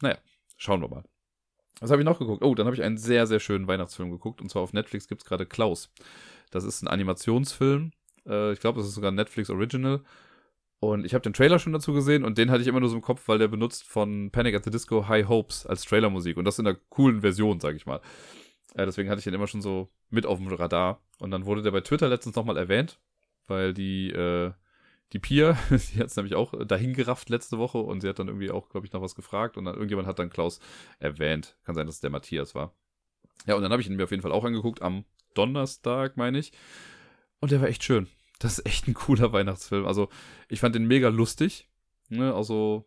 S1: naja, schauen wir mal. Was habe ich noch geguckt? Oh, dann habe ich einen sehr, sehr schönen Weihnachtsfilm geguckt. Und zwar auf Netflix gibt es gerade Klaus. Das ist ein Animationsfilm. Äh, ich glaube, das ist sogar ein Netflix Original. Und ich habe den Trailer schon dazu gesehen und den hatte ich immer nur so im Kopf, weil der benutzt von Panic at the Disco High Hopes als Trailermusik. Und das in einer coolen Version, sage ich mal. Äh, deswegen hatte ich den immer schon so mit auf dem Radar. Und dann wurde der bei Twitter letztens nochmal erwähnt, weil die, äh, die Pia, die hat es nämlich auch dahin gerafft letzte Woche und sie hat dann irgendwie auch, glaube ich, noch was gefragt und dann irgendjemand hat dann Klaus erwähnt. Kann sein, dass es der Matthias war. Ja, und dann habe ich ihn mir auf jeden Fall auch angeguckt am Donnerstag, meine ich. Und der war echt schön. Das ist echt ein cooler Weihnachtsfilm. Also, ich fand den mega lustig. Ne? Also,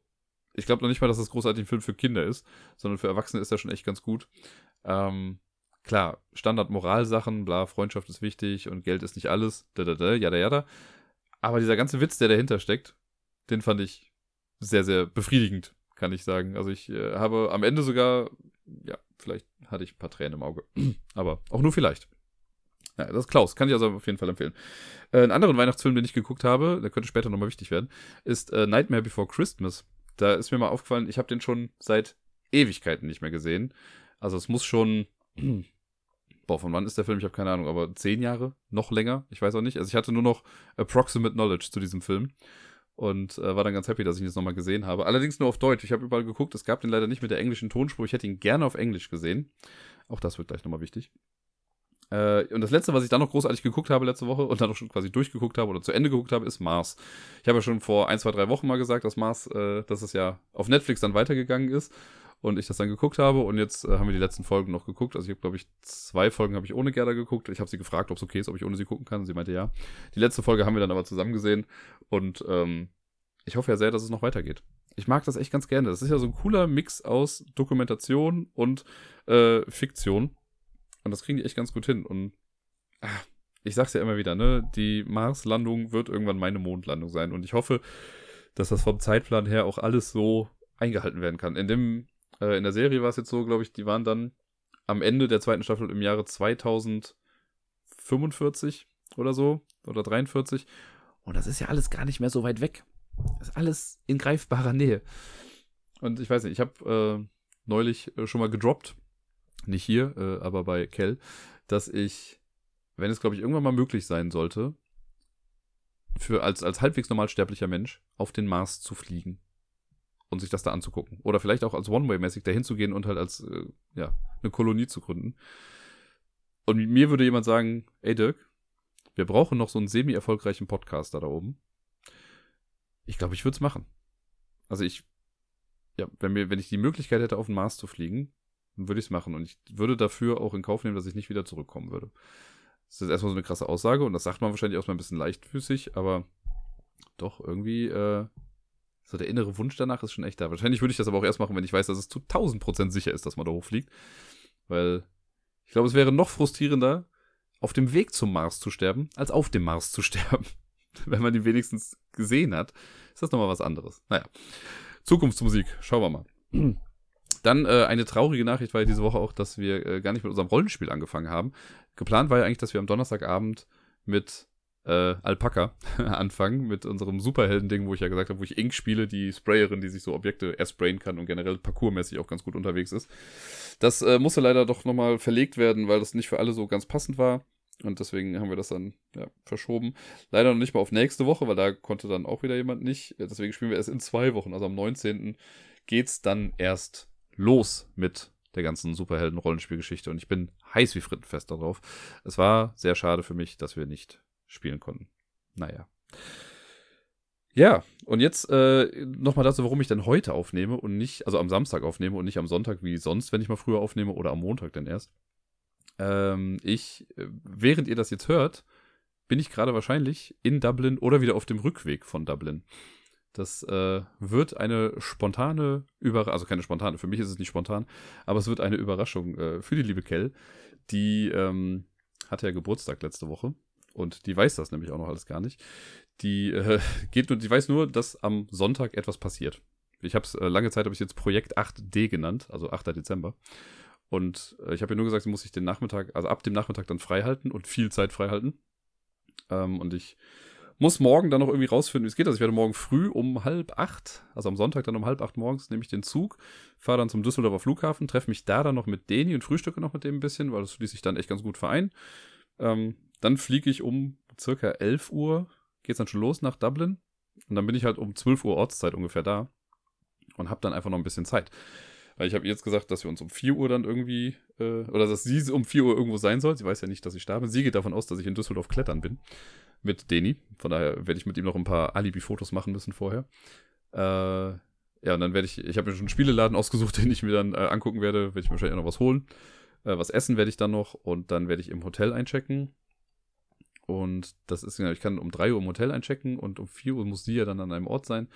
S1: ich glaube noch nicht mal, dass das großartig ein Film für Kinder ist, sondern für Erwachsene ist er schon echt ganz gut. Ähm, klar, Standard-Moralsachen, bla, Freundschaft ist wichtig und Geld ist nicht alles, da, da, da, jada, jada. Aber dieser ganze Witz, der dahinter steckt, den fand ich sehr, sehr befriedigend, kann ich sagen. Also ich äh, habe am Ende sogar, ja, vielleicht hatte ich ein paar Tränen im Auge. Aber auch nur vielleicht. Ja, das ist Klaus, kann ich also auf jeden Fall empfehlen. Äh, einen anderen Weihnachtsfilm, den ich geguckt habe, der könnte später nochmal wichtig werden, ist äh, Nightmare Before Christmas. Da ist mir mal aufgefallen, ich habe den schon seit Ewigkeiten nicht mehr gesehen. Also es muss schon, boah, von wann ist der Film? Ich habe keine Ahnung, aber zehn Jahre, noch länger, ich weiß auch nicht. Also ich hatte nur noch approximate knowledge zu diesem Film. und äh, war dann ganz happy, dass ich ihn jetzt nochmal gesehen habe. Allerdings nur auf Deutsch. Ich habe überall geguckt, es gab den leider nicht mit der englischen Tonspur. Ich hätte ihn gerne auf Englisch gesehen. Auch das wird gleich nochmal wichtig. Äh, und das letzte, was ich dann noch großartig geguckt habe letzte Woche und dann auch schon quasi durchgeguckt habe oder zu Ende geguckt habe, ist Mars. Ich habe ja schon vor ein, zwei, drei Wochen mal gesagt, dass Mars, äh, dass es ja auf Netflix dann weitergegangen ist und ich das dann geguckt habe und jetzt äh, haben wir die letzten Folgen noch geguckt. Also ich habe, glaube ich, zwei Folgen habe ich ohne Gerda geguckt. Ich habe sie gefragt, ob es okay ist, ob ich ohne sie gucken kann. Sie meinte ja. Die letzte Folge haben wir dann aber zusammen gesehen und ähm, ich hoffe ja sehr, dass es noch weitergeht. Ich mag das echt ganz gerne. Das ist ja so ein cooler Mix aus Dokumentation und äh, Fiktion. Und das kriegen die echt ganz gut hin. Und ach, ich sag's ja immer wieder, ne? Die Mars-Landung wird irgendwann meine Mondlandung sein. Und ich hoffe, dass das vom Zeitplan her auch alles so eingehalten werden kann. In dem äh, in der Serie war es jetzt so, glaube ich, die waren dann am Ende der zweiten Staffel im Jahre 2045 oder so oder 43. Und das ist ja alles gar nicht mehr so weit weg. Das ist alles in greifbarer Nähe. Und ich weiß nicht, ich habe äh, neulich äh, schon mal gedroppt, nicht hier, äh, aber bei Kell, dass ich, wenn es, glaube ich, irgendwann mal möglich sein sollte, für als, als halbwegs normalsterblicher Mensch auf den Mars zu fliegen und sich das da anzugucken. Oder vielleicht auch als One-Way-mäßig dahin zu gehen und halt als, äh, ja, eine Kolonie zu gründen. Und mir würde jemand sagen, ey Dirk, wir brauchen noch so einen semi-erfolgreichen Podcaster da oben. Ich glaube, ich würde es machen. Also ich, ja, wenn mir, wenn ich die Möglichkeit hätte, auf den Mars zu fliegen, würde ich es machen. Und ich würde dafür auch in Kauf nehmen, dass ich nicht wieder zurückkommen würde. Das ist erstmal so eine krasse Aussage und das sagt man wahrscheinlich auch mal ein bisschen leichtfüßig, aber doch irgendwie äh, so der innere Wunsch danach ist schon echt da. Wahrscheinlich würde ich das aber auch erst machen, wenn ich weiß, dass es zu 1000 Prozent sicher ist, dass man da hochfliegt. Weil ich glaube, es wäre noch frustrierender, auf dem Weg zum Mars zu sterben, als auf dem Mars zu sterben. wenn man ihn wenigstens gesehen hat, ist das nochmal was anderes. Naja. Zukunftsmusik, schauen wir mal. Dann äh, eine traurige Nachricht war ja diese Woche auch, dass wir äh, gar nicht mit unserem Rollenspiel angefangen haben. Geplant war ja eigentlich, dass wir am Donnerstagabend mit äh, Alpaka anfangen mit unserem Superhelden-Ding, wo ich ja gesagt habe, wo ich Ink spiele, die Sprayerin, die sich so Objekte erst sprayen kann und generell parkourmäßig auch ganz gut unterwegs ist. Das äh, musste leider doch nochmal verlegt werden, weil das nicht für alle so ganz passend war. Und deswegen haben wir das dann ja, verschoben. Leider noch nicht mal auf nächste Woche, weil da konnte dann auch wieder jemand nicht. Deswegen spielen wir erst in zwei Wochen. Also am 19. geht's dann erst los mit der ganzen Superhelden-Rollenspielgeschichte. Und ich bin heiß wie Frittenfest darauf. Es war sehr schade für mich, dass wir nicht spielen konnten. Naja. Ja, und jetzt äh, nochmal dazu, warum ich dann heute aufnehme und nicht, also am Samstag aufnehme und nicht am Sonntag wie sonst, wenn ich mal früher aufnehme oder am Montag dann erst. Ähm, ich, äh, während ihr das jetzt hört, bin ich gerade wahrscheinlich in Dublin oder wieder auf dem Rückweg von Dublin. Das äh, wird eine spontane Überraschung, also keine spontane, für mich ist es nicht spontan, aber es wird eine Überraschung äh, für die liebe Kell. Die ähm, hatte ja Geburtstag letzte Woche und die weiß das nämlich auch noch alles gar nicht. Die äh, geht nur, die weiß nur, dass am Sonntag etwas passiert. Ich habe es äh, lange Zeit habe ich jetzt Projekt 8D genannt, also 8. Dezember. Und äh, ich habe ihr nur gesagt, sie muss sich den Nachmittag, also ab dem Nachmittag dann frei halten und viel Zeit frei halten. Ähm, und ich muss morgen dann noch irgendwie rausfinden, wie es geht. Also ich werde morgen früh um halb acht, also am Sonntag dann um halb acht morgens, nehme ich den Zug, fahre dann zum Düsseldorfer Flughafen, treffe mich da dann noch mit Deni und frühstücke noch mit dem ein bisschen, weil das ließ sich dann echt ganz gut vereinen. Ähm, dann fliege ich um circa 11 Uhr, geht's dann schon los nach Dublin. Und dann bin ich halt um 12 Uhr Ortszeit ungefähr da und habe dann einfach noch ein bisschen Zeit. Weil ich habe jetzt gesagt, dass wir uns um 4 Uhr dann irgendwie, äh, oder dass sie um 4 Uhr irgendwo sein soll. Sie weiß ja nicht, dass ich da bin. Sie geht davon aus, dass ich in Düsseldorf klettern bin. Mit Deni. Von daher werde ich mit ihm noch ein paar Alibi-Fotos machen müssen vorher. Äh, ja, und dann werde ich, ich habe mir schon einen Spieleladen ausgesucht, den ich mir dann äh, angucken werde. Werde ich mir wahrscheinlich auch noch was holen. Äh, was essen werde ich dann noch und dann werde ich im Hotel einchecken. Und das ist, genau, ich kann um 3 Uhr im Hotel einchecken und um 4 Uhr muss sie ja dann an einem Ort sein.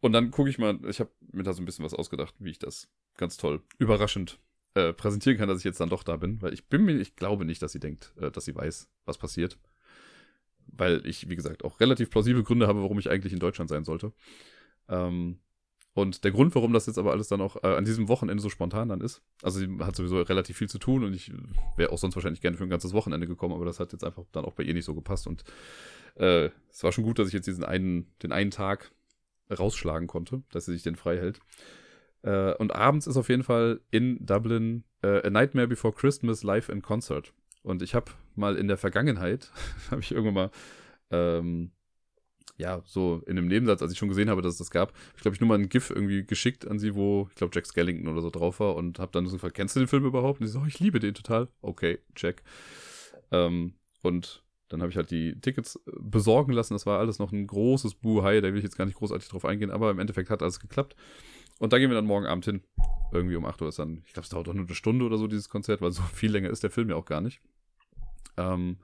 S1: Und dann gucke ich mal, ich habe mir da so ein bisschen was ausgedacht, wie ich das ganz toll, überraschend äh, präsentieren kann, dass ich jetzt dann doch da bin. Weil ich bin mir, ich glaube nicht, dass sie denkt, äh, dass sie weiß, was passiert. Weil ich, wie gesagt, auch relativ plausible Gründe habe, warum ich eigentlich in Deutschland sein sollte. Ähm, und der Grund, warum das jetzt aber alles dann auch äh, an diesem Wochenende so spontan dann ist, also sie hat sowieso relativ viel zu tun und ich wäre auch sonst wahrscheinlich gerne für ein ganzes Wochenende gekommen, aber das hat jetzt einfach dann auch bei ihr nicht so gepasst und äh, es war schon gut, dass ich jetzt diesen einen, den einen Tag rausschlagen konnte, dass sie sich den frei hält. Äh, und abends ist auf jeden Fall in Dublin äh, A Nightmare Before Christmas live in Concert. Und ich habe mal in der Vergangenheit, habe ich irgendwann mal ähm, ja, so in einem Nebensatz, als ich schon gesehen habe, dass es das gab, ich glaube, ich nur mal ein GIF irgendwie geschickt an sie, wo, ich glaube, Jack Skellington oder so drauf war und habe dann so gefragt, kennst du den Film überhaupt? Und sie so, oh, ich liebe den total. Okay, check. Ähm, und dann habe ich halt die Tickets äh, besorgen lassen. Das war alles noch ein großes Buhai, da will ich jetzt gar nicht großartig drauf eingehen, aber im Endeffekt hat alles geklappt. Und da gehen wir dann morgen Abend hin. Irgendwie um 8 Uhr ist dann, ich glaube, es dauert doch nur eine Stunde oder so, dieses Konzert, weil so viel länger ist der Film ja auch gar nicht. Ähm,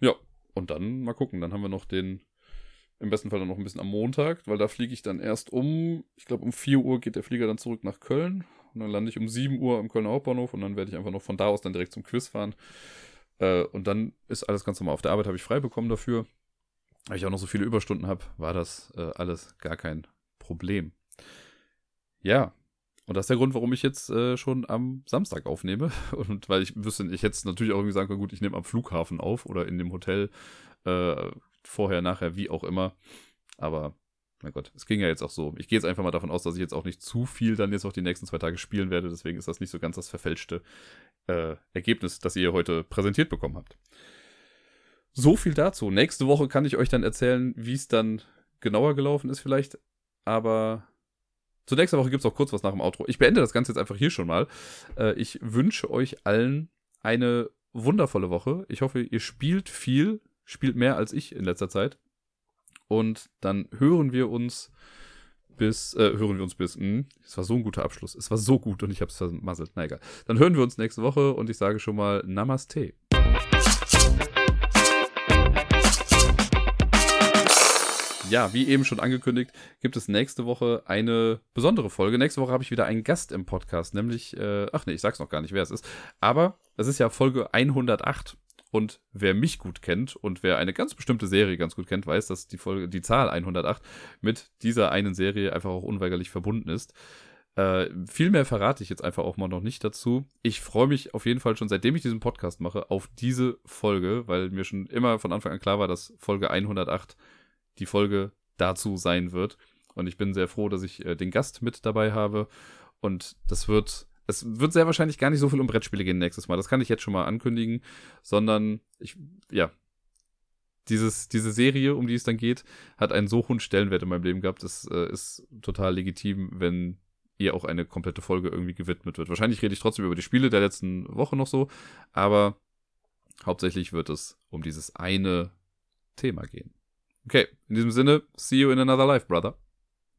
S1: ja, und dann mal gucken. Dann haben wir noch den im besten Fall dann noch ein bisschen am Montag, weil da fliege ich dann erst um, ich glaube um 4 Uhr geht der Flieger dann zurück nach Köln und dann lande ich um 7 Uhr am Kölner Hauptbahnhof und dann werde ich einfach noch von da aus dann direkt zum Quiz fahren. Äh, und dann ist alles ganz normal. Auf der Arbeit habe ich frei bekommen dafür. Weil ich auch noch so viele Überstunden habe, war das äh, alles gar kein Problem. Ja, und das ist der Grund, warum ich jetzt äh, schon am Samstag aufnehme. Und weil ich wüsste, ich hätte es natürlich auch irgendwie sagen können, gut, ich nehme am Flughafen auf oder in dem Hotel äh, vorher, nachher, wie auch immer. Aber, mein Gott, es ging ja jetzt auch so. Ich gehe jetzt einfach mal davon aus, dass ich jetzt auch nicht zu viel dann jetzt noch die nächsten zwei Tage spielen werde. Deswegen ist das nicht so ganz das verfälschte äh, Ergebnis, das ihr heute präsentiert bekommen habt. So viel dazu. Nächste Woche kann ich euch dann erzählen, wie es dann genauer gelaufen ist vielleicht. Aber zur nächsten Woche gibt es auch kurz was nach dem Outro. Ich beende das Ganze jetzt einfach hier schon mal. Äh, ich wünsche euch allen eine wundervolle Woche. Ich hoffe, ihr spielt viel, spielt mehr als ich in letzter Zeit. Und dann hören wir uns bis, äh, hören wir uns bis, mh, hm, es war so ein guter Abschluss. Es war so gut und ich habe es vermasselt. Na egal. Dann hören wir uns nächste Woche und ich sage schon mal Namaste. Ja, wie eben schon angekündigt, gibt es nächste Woche eine besondere Folge. Nächste Woche habe ich wieder einen Gast im Podcast, nämlich, äh, ach nee, ich sag's noch gar nicht, wer es ist. Aber es ist ja Folge 108 und wer mich gut kennt und wer eine ganz bestimmte Serie ganz gut kennt, weiß, dass die Folge, die Zahl 108 mit dieser einen Serie einfach auch unweigerlich verbunden ist. Äh, viel mehr verrate ich jetzt einfach auch mal noch nicht dazu. Ich freue mich auf jeden Fall schon, seitdem ich diesen Podcast mache, auf diese Folge, weil mir schon immer von Anfang an klar war, dass Folge 108 die Folge dazu sein wird. Und ich bin sehr froh, dass ich äh, den Gast mit dabei habe. Und das wird es wird sehr wahrscheinlich gar nicht so viel um Brettspiele gehen nächstes Mal. Das kann ich jetzt schon mal ankündigen, sondern ich, ja, dieses, diese Serie, um die es dann geht, hat einen so hohen Stellenwert in meinem Leben gehabt. Es äh, ist total legitim, wenn ihr auch eine komplette Folge irgendwie gewidmet wird. Wahrscheinlich rede ich trotzdem über die Spiele der letzten Woche noch so, aber hauptsächlich wird es um dieses eine Thema gehen. Okay, in diesem Sinne, see you in another life, brother.